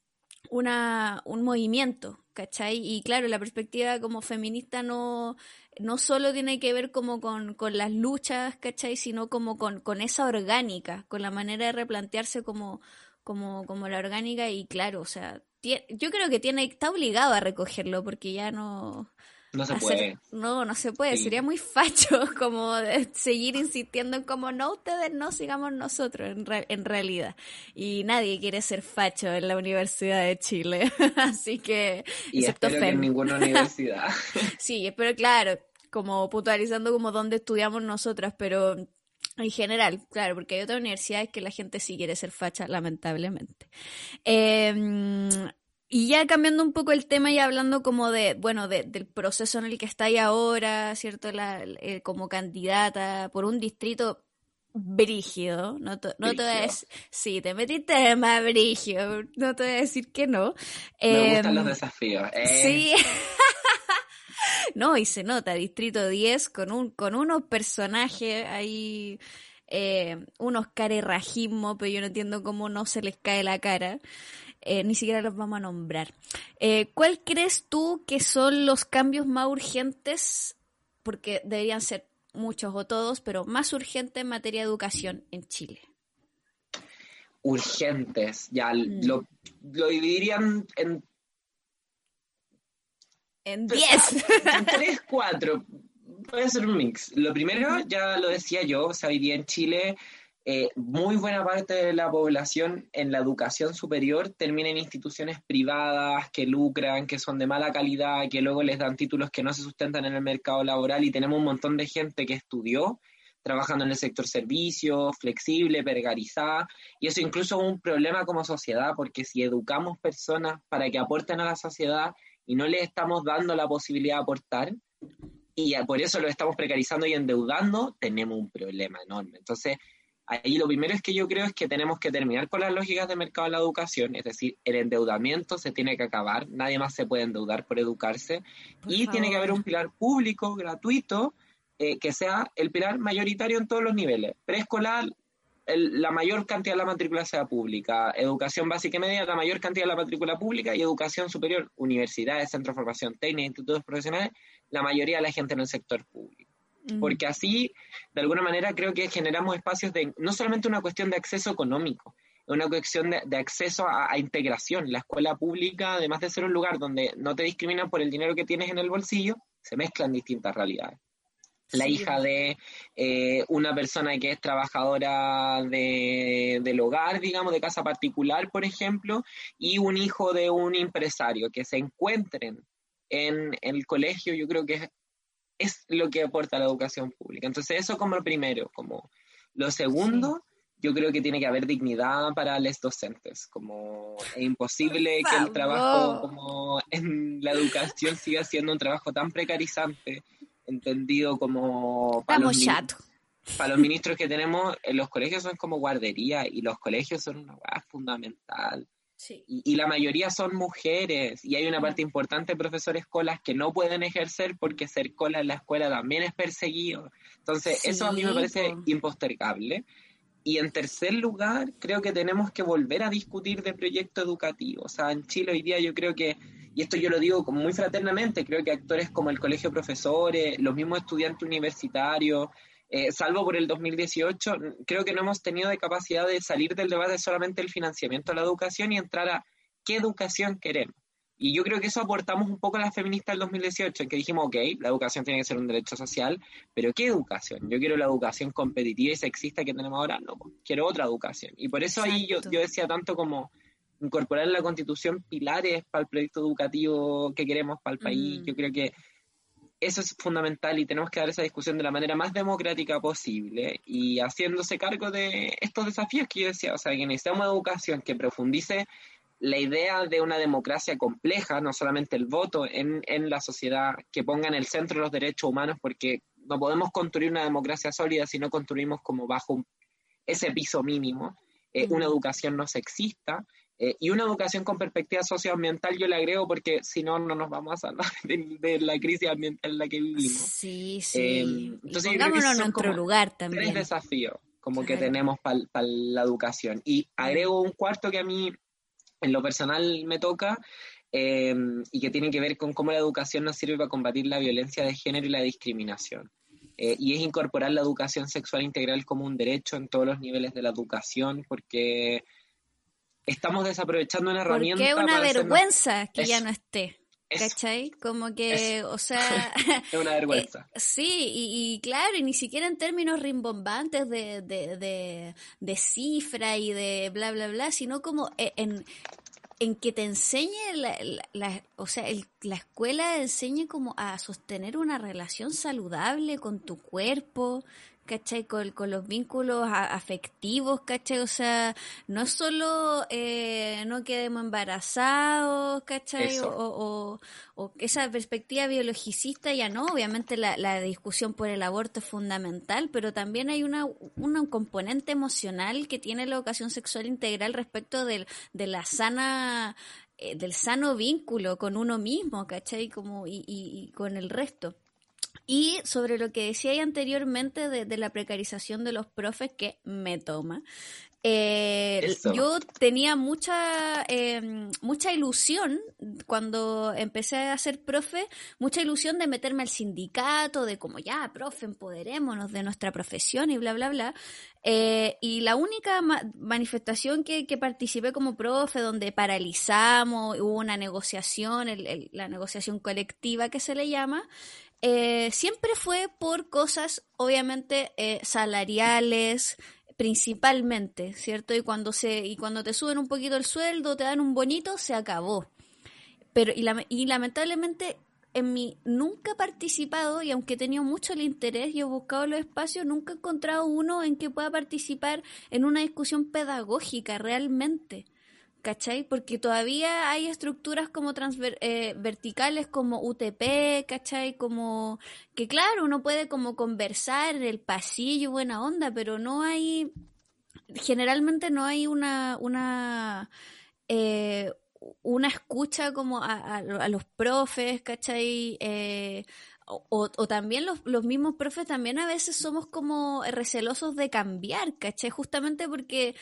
una, un movimiento, ¿cachai? Y claro, la perspectiva como feminista no, no solo tiene que ver como con, las luchas, ¿cachai? Sino como con, con esa orgánica, con la manera de replantearse como, como, como la orgánica y claro, o sea, yo creo que tiene, está obligado a recogerlo porque ya no... No se puede. No, no se puede. Sería muy facho como seguir insistiendo en como no, ustedes no, sigamos nosotros en, en realidad. Y nadie quiere ser facho en la Universidad de Chile. Así que, y excepto en ninguna universidad. sí, pero claro, como puntualizando como dónde estudiamos nosotras, pero en general, claro, porque hay otras universidades que la gente sí quiere ser facha, lamentablemente. Em, y ya cambiando un poco el tema y hablando como de, bueno, del proceso en el que está ahí ahora, ¿cierto? La, eh, como candidata por un distrito brígido, no, no te voy a decir, sí, te metiste más brígido, no te voy a decir que no. Me gustan los em, desafíos. Eh. Sí. no, y se nota, Distrito 10 con, un, con unos personajes ahí, eh, unos carerrajismos, pero yo no entiendo cómo no se les cae la cara. Eh, ni siquiera los vamos a nombrar. Eh, ¿Cuál crees tú que son los cambios más urgentes? Porque deberían ser muchos o todos, pero más urgentes en materia de educación en Chile. Urgentes, ya mm. lo, lo dividirían en en 10. En 3, 4. Puede ser un mix. Lo primero, ya lo decía yo, o sea, en Chile eh, muy buena parte de la población en la educación superior termina en instituciones privadas que lucran, que son de mala calidad, que luego les dan títulos que no se sustentan en el mercado laboral y tenemos un montón de gente que estudió trabajando en el sector servicios, flexible, precarizada, y eso incluso es un problema como sociedad, porque si educamos personas para que aporten a la sociedad y no les estamos dando la posibilidad de aportar, y por eso lo estamos precarizando y endeudando, tenemos un problema enorme. Entonces, ahí lo primero es que yo creo es que tenemos que terminar con las lógicas de mercado de la educación, es decir, el endeudamiento se tiene que acabar, nadie más se puede endeudar por educarse, y tiene que haber un pilar público, gratuito, eh, que sea el pilar mayoritario en todos los niveles, preescolar, la mayor cantidad de la matrícula sea pública, educación básica y media, la mayor cantidad de la matrícula pública y educación superior, universidades, centros de formación técnica, institutos profesionales, la mayoría de la gente en el sector público. Porque así, de alguna manera, creo que generamos espacios de, no solamente una cuestión de acceso económico, es una cuestión de, acceso a, a, integración. La escuela pública, además de ser un lugar donde no te discriminan por el dinero que tienes en el bolsillo, se mezclan distintas realidades. La hija de eh, una persona que es trabajadora de, del hogar, digamos, de casa particular, por ejemplo, y un hijo de un empresario, que se encuentren en el colegio, yo creo que es, lo que aporta la educación pública. Entonces, eso como lo primero. Como lo segundo, yo creo que tiene que haber dignidad para los docentes. Como es imposible que el trabajo como en la educación siga siendo un trabajo tan precarizante entendido como... Para los, para los ministros que tenemos, en los colegios son como guardería y los colegios son una hueá fundamental. Y, la mayoría son mujeres y hay una parte importante de profesores colas que no pueden ejercer porque ser cola en la escuela también es perseguido. Entonces, eso a mí me parece impostergable. Y en tercer lugar, creo que tenemos que volver a discutir de proyecto educativo. O sea, en Chile hoy día yo creo que y esto yo lo digo muy fraternamente, creo que actores como el Colegio de Profesores, los mismos estudiantes universitarios, eh, salvo por el 2018, creo que no hemos tenido de capacidad de salir del debate solamente el financiamiento de la educación y entrar a qué educación queremos. Y yo creo que eso aportamos un poco a las feministas del 2018, en que dijimos, ok, la educación tiene que ser un derecho social, pero ¿qué educación? Yo quiero la educación competitiva y sexista que tenemos ahora, no, quiero otra educación. Y por eso ahí yo, yo decía tanto como incorporar en la constitución pilares para el proyecto educativo que queremos para el país. Mm. Yo creo que eso es fundamental y tenemos que dar esa discusión de la manera más democrática posible y haciéndose cargo de estos desafíos que yo decía, o sea, que necesitamos educación que profundice la idea de una democracia compleja, no solamente el voto en, en la sociedad, que ponga en el centro los derechos humanos, porque no podemos construir una democracia sólida si no construimos como bajo ese piso mínimo, eh, una educación no sexista, eh, y una educación con perspectiva socioambiental yo le agrego porque si no, no nos vamos a salvar de, la crisis ambiental en la que vivimos. Sí, sí. Eh, entonces, pongámonos en nuestro lugar también. Tres desafíos como que tenemos para la educación. Y agrego un cuarto que a mí en lo personal me toca eh, y que tiene que ver con cómo la educación nos sirve para combatir la violencia de género y la discriminación. y es incorporar la educación sexual integral como un derecho en todos los niveles de la educación, porque estamos desaprovechando una herramienta. Porque es una vergüenza que ya no esté. ¿Cachai? Como que, o sea... es una vergüenza. Eh, sí, y, claro, y ni siquiera en términos rimbombantes de, de, de, cifra y de bla, bla, bla, sino como e, en, en que te enseñe, la, o sea, la escuela enseñe como a sostener una relación saludable con tu cuerpo, ¿cachai? Con, con los vínculos afectivos, ¿cachai? O sea, no solo eh, no quedemos embarazados, ¿cachai? O, o, esa perspectiva biologicista ya no, obviamente la, la, discusión por el aborto es fundamental, pero también hay una, un componente emocional que tiene la educación sexual integral respecto de, de la sana eh, del sano vínculo con uno mismo, ¿cachai? Como, y, y, con el resto. Y sobre lo que decía anteriormente de, de, la precarización de los profes, que me toma, eh, yo tenía mucha, eh, mucha ilusión cuando empecé a ser profe, mucha ilusión de meterme al sindicato, de como ya, profe, empoderémonos de nuestra profesión y bla, bla, bla. Eh, y la única manifestación que, que, participé como profe, donde paralizamos, hubo una negociación, el, la negociación colectiva que se le llama, eh, siempre fue por cosas, obviamente, eh, salariales, principalmente, ¿cierto? Y cuando se y cuando te suben un poquito el sueldo, te dan un bonito, se acabó. Pero y, y lamentablemente en mi nunca he participado y aunque he tenido mucho el interés y he buscado los espacios, nunca he encontrado uno en que pueda participar en una discusión pedagógica realmente. ¿Cachai? Porque todavía hay estructuras como transver eh, verticales como UTP, ¿cachai? Como que claro, uno puede como conversar en el pasillo, buena onda, pero no hay, generalmente no hay una, una, eh, una escucha como a, los profes, ¿cachai? Eh, o, también los, los, mismos profes también a veces somos como recelosos de cambiar, ¿cachai? Justamente porque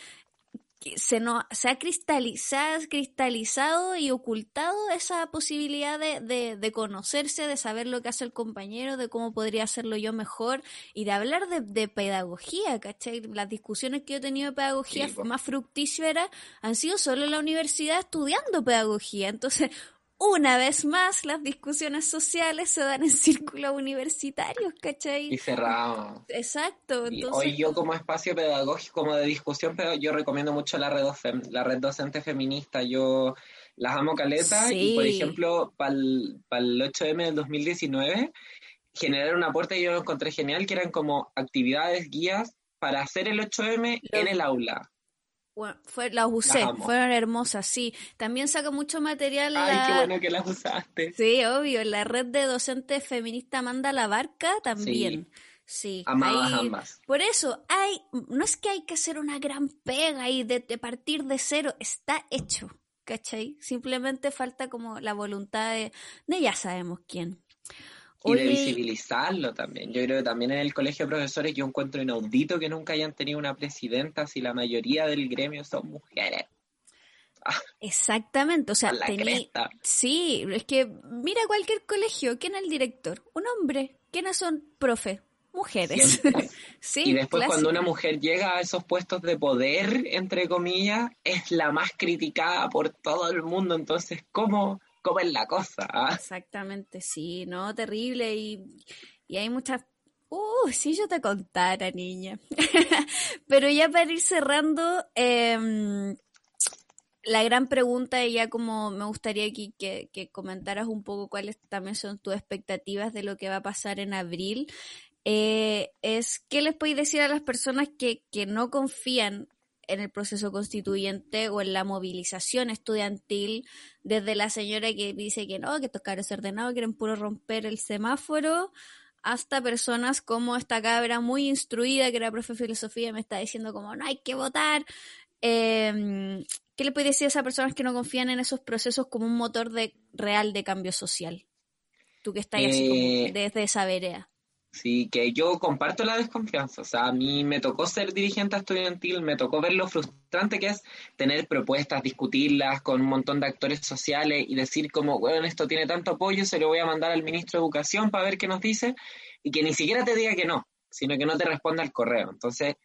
se, no, se ha cristalizado, cristalizado y ocultado esa posibilidad de, de, conocerse, de saber lo que hace el compañero, de cómo podría hacerlo yo mejor y de hablar de, de pedagogía, ¿cachai? Las discusiones que yo he tenido de pedagogía más fructíferas han sido solo en la universidad estudiando pedagogía. Entonces, una vez más las discusiones sociales se dan en círculos universitarios, ¿cachai? Y cerrados. Exacto. hoy yo como espacio pedagógico, como de discusión, pero yo recomiendo mucho la red, la red docente feminista. Yo las amo caleta y, por ejemplo, para el, 8M del 2019 generaron un aporte y yo lo encontré genial, que eran como actividades, guías para hacer el 8M en el aula fue, las usé, fueron hermosas, sí. También saca mucho material. Ay, qué bueno que las usaste. Sí, obvio. La red de docentes feministas Manda la Barca también. Sí. ambas. Por eso, hay, no es que hay que hacer una gran pega y de, partir de cero, está hecho, ¿cachai? Simplemente falta como la voluntad de, de ya sabemos quién. Y de visibilizarlo también. Yo creo que también en el colegio de profesores yo encuentro inaudito que nunca hayan tenido una presidenta si la mayoría del gremio son mujeres. Ah. Exactamente, o sea, sí, es que mira cualquier colegio, ¿quién es el director? Un hombre, ¿quiénes son profe? Mujeres. sí, y después cuando una mujer llega a esos puestos de poder, entre comillas, es la más criticada por todo el mundo, entonces, ¿cómo? Cómo la cosa. ¿ah? Exactamente, sí, ¿no? Terrible y, y hay muchas... Uh, si yo te contara, niña. Pero ya para ir cerrando, em, la gran pregunta, y ya como me gustaría aquí que, que, comentaras un poco cuáles también son tus expectativas de lo que va a pasar en abril, eh, es qué les podéis decir a las personas que, que no confían en el proceso constituyente o en la movilización estudiantil, desde la señora que dice que no, que estos cabros ordenados quieren puro romper el semáforo, hasta personas como esta cabra muy instruida, que era profe de filosofía, me está diciendo como no hay que votar. Em, ¿Qué le puede decir a esas personas que no confían en esos procesos como un motor de real de cambio social? Tú que estás así como eh, desde esa vereda. Sí, que yo comparto la desconfianza. O sea, a mí me tocó ser dirigente estudiantil, me tocó ver lo frustrante que es tener propuestas, discutirlas con un montón de actores sociales y decir como, bueno, esto tiene tanto apoyo, se lo voy a mandar al ministro de Educación para ver qué nos dice y que ni siquiera te diga que no, sino que no te responda al correo. Entonces,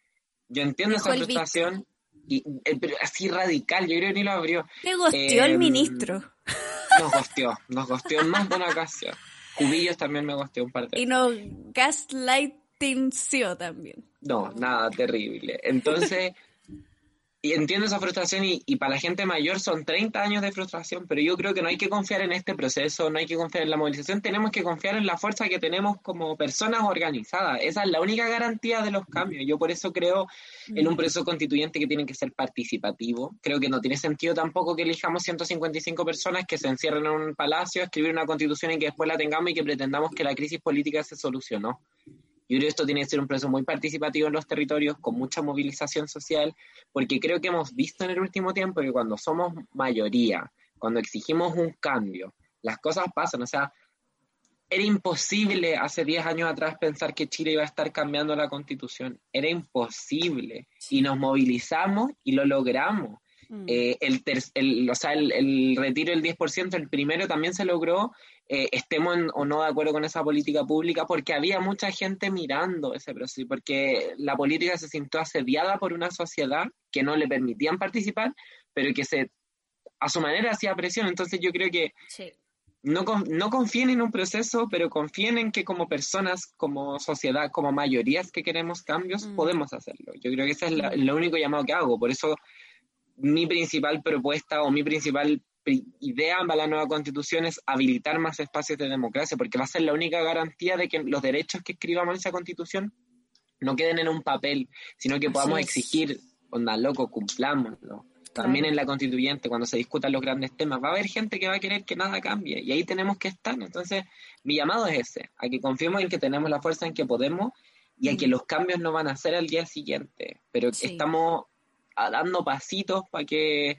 yo entiendo esa frustración y eh, pero así radical, yo creo que ni lo abrió. Me gosteó el em, ministro. Nos gosteó, nos gosteó en más de una ocasión. Cubillos también me gustó un par de Y no gaslighting también. No, nada, terrible. Entonces, y entiendo esa frustración y, y, para la gente mayor son 30 años de frustración, pero yo creo que no hay que confiar en este proceso, no hay que confiar en la movilización, tenemos que confiar en la fuerza que tenemos como personas organizadas. Esa es la única garantía de los cambios. Yo por eso creo en un proceso constituyente que tiene que ser participativo. Creo que no tiene sentido tampoco que elijamos 155 personas que se encierren en un palacio, escribir una constitución y que después la tengamos y que pretendamos que la crisis política se solucionó. Yo creo que esto tiene que ser un proceso muy participativo en los territorios, con mucha movilización social, porque creo que hemos visto en el último tiempo que cuando somos mayoría, cuando exigimos un cambio, las cosas pasan, o sea, era imposible hace 10 años atrás pensar que Chile iba a estar cambiando la constitución. Era imposible. Y nos movilizamos y lo logramos. Mm. Eh, el, o sea, el, retiro del 10%, el primero también se logró, eh, estemos o no de acuerdo con esa política pública, porque había mucha gente mirando ese proceso, porque la política se sintió asediada por una sociedad que no le permitían participar, pero que se a su manera hacía presión. Entonces yo creo que no, no confíen en un proceso, pero confíen en que como personas, como sociedad, como mayorías que queremos cambios, mm. podemos hacerlo. Yo creo que ese es la, lo único llamado que hago. Por eso mi principal propuesta o mi principal idea para la nueva constitución es habilitar más espacios de democracia, porque va a ser la única garantía de que los derechos que escribamos en esa constitución no queden en un papel, sino que podamos exigir, onda loco, cumplámoslo. También en la constituyente, cuando se discutan los grandes temas, va a haber gente que va a querer que nada cambie y ahí tenemos que estar. Entonces, mi llamado es ese, a que confiemos en que tenemos la fuerza en que podemos y a que los cambios no van a ser al día siguiente, pero estamos dando pasitos para que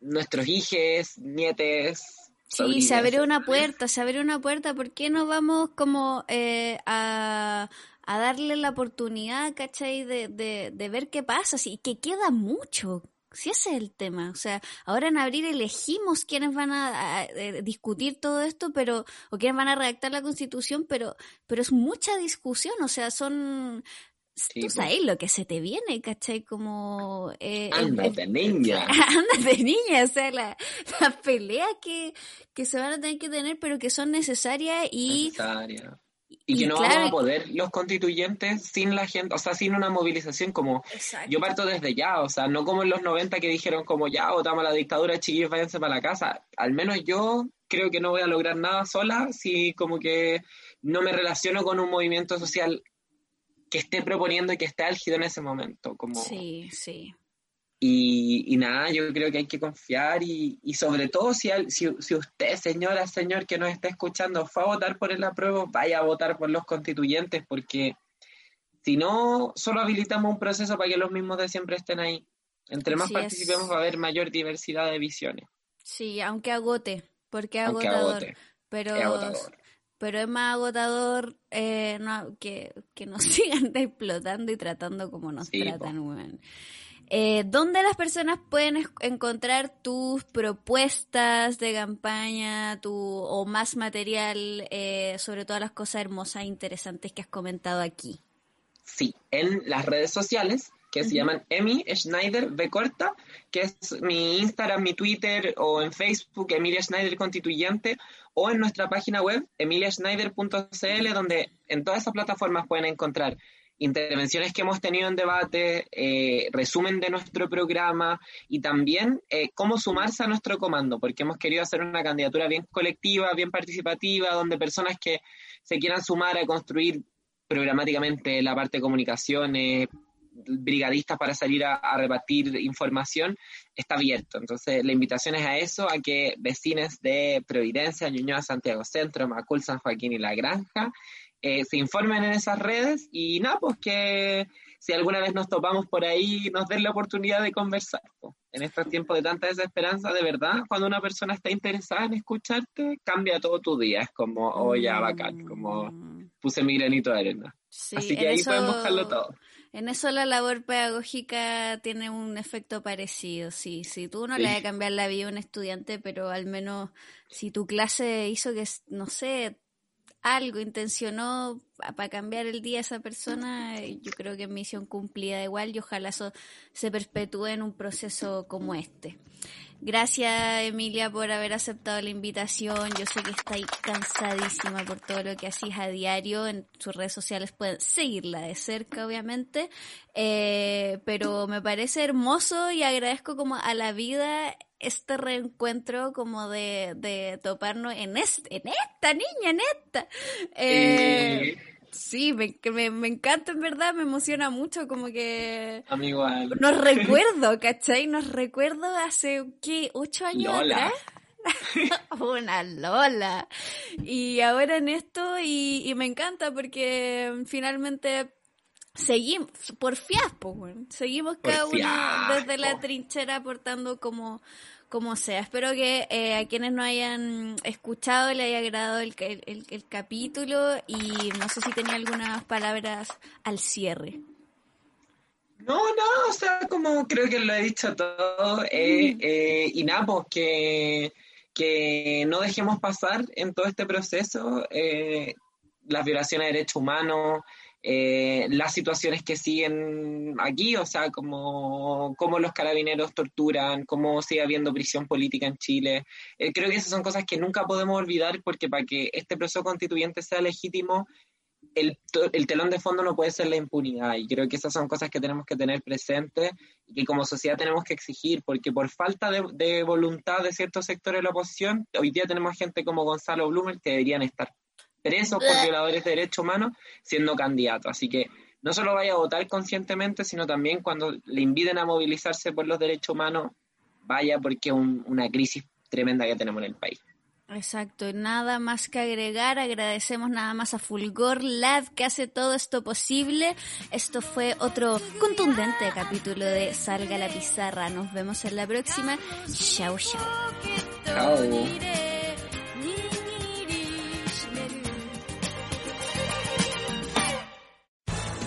nuestros hijos, nietes... Sí, se abrió una puerta, se abrió una puerta, ¿por qué no vamos como eh, a, a darle la oportunidad, ¿cachai? De, de, de ver qué pasa, sí, que queda mucho, si ese es el tema. O sea, ahora en abril elegimos quiénes van a, eh, discutir todo esto, pero, o quiénes van a redactar la constitución, pero, pero es mucha discusión. O sea, son, tú sabes lo que se te viene, ¿cachai? Como... Eh, ándate, niña. Ándate, niña. O sea, la, la pelea que, que se van a tener que tener, pero que son necesarias y... Y, que no vamos a poder los constituyentes sin la gente, o sea, sin una movilización como yo parto desde ya, o sea, no como en los 90 que dijeron como ya votamos la dictadura, chiquillos, váyanse para la casa. Al menos yo creo que no voy a lograr nada sola si como que no me relaciono con un movimiento social que esté proponiendo y que esté álgido en ese momento. Como... Sí, sí. Y, nada, yo creo que hay que confiar y, sobre todo si, si, usted, señora, señor que nos está escuchando, fue a votar por el apruebo, vaya a votar por los constituyentes porque si no, solo habilitamos un proceso para que los mismos de siempre estén ahí. Entre más participemos va a haber mayor diversidad de visiones. Sí, aunque agote, porque es agotador. pero, es pero es más agotador eh, que, que nos sigan explotando y tratando como nos tratan, eh, ¿Dónde las personas pueden encontrar tus propuestas de campaña tu, o más material eh, sobre todas las cosas hermosas e interesantes que has comentado aquí? Sí, en las redes sociales que se llaman Emi Schneider B corta, que es mi Instagram, mi Twitter o en Facebook Emilia Schneider Constituyente o en nuestra página web emiliaschneider.cl donde en todas esas plataformas pueden encontrar intervenciones que hemos tenido en debate, eh, resumen de nuestro programa y también eh, cómo sumarse a nuestro comando, porque hemos querido hacer una candidatura bien colectiva, bien participativa, donde personas que se quieran sumar a construir programáticamente la parte de comunicaciones, brigadistas para salir a, repartir información, está abierto. Entonces, la invitación es a eso, a que vecinos de Providencia, Ñuñoa, Santiago Centro, Macul, San Joaquín y La Granja eh, se informen en esas redes y nada, pues que si alguna vez nos topamos por ahí, nos den la oportunidad de conversar. Pues. En estos tiempos de tanta desesperanza, de verdad, cuando una persona está interesada en escucharte, cambia todo tu día. Es como, oh ya, bacán, como mm. puse mi granito de arena. Así que ahí pueden buscarlo todo. En eso la labor pedagógica tiene un efecto parecido, sí. Si tú no le vas a cambiar la vida a un estudiante, pero al menos si tu clase hizo que, no sé, algo intencionó para cambiar el día a esa persona, yo creo que es misión cumplida igual y ojalá eso se perpetúe en un proceso como este. Gracias Emilia por haber aceptado la invitación. Yo sé que estáis cansadísima por todo lo que hacís a diario. En sus redes sociales pueden seguirla de cerca, obviamente. Eh, pero me parece hermoso y agradezco como a la vida este reencuentro como de, de toparnos en, este, en esta niña, en esta. Eh, Sí, me, me, me, encanta en verdad, me emociona mucho, como que... Amigo, nos recuerdo, ¿cachai? Nos recuerdo hace, ¿qué? ¿Ocho años atrás? Una Lola. Y ahora en esto, y, y me encanta porque finalmente seguimos, por bueno. seguimos cada uno desde la trinchera aportando como, como sea. Espero que eh, a quienes no hayan escuchado le haya agradado el, el, el, capítulo y no sé si tenía algunas palabras al cierre. No, no, o sea, como creo que lo he dicho todo, eh, mm. eh, y nada, pues que, que no dejemos pasar en todo este proceso las violaciones de derechos humanos, eh, las situaciones que siguen aquí, o sea, como, como los carabineros torturan, cómo sigue habiendo prisión política en Chile. Eh, creo que esas son cosas que nunca podemos olvidar porque para que este proceso constituyente sea legítimo, el, el, telón de fondo no puede ser la impunidad y creo que esas son cosas que tenemos que tener presentes y que como sociedad tenemos que exigir porque por falta de, de voluntad de ciertos sectores de la oposición, hoy día tenemos gente como Gonzalo Blumer que deberían estar presos por violadores de derechos humanos siendo candidatos. Así que no solo vaya a votar conscientemente, sino también cuando le inviten a movilizarse por los derechos humanos, vaya porque es una crisis tremenda que tenemos en el país. Exacto, nada más que agregar, agradecemos nada más a Fulgor Lab que hace todo esto posible. Esto fue otro contundente capítulo de Salga la Pizarra. Nos vemos en la próxima. Chao, chao. Chao.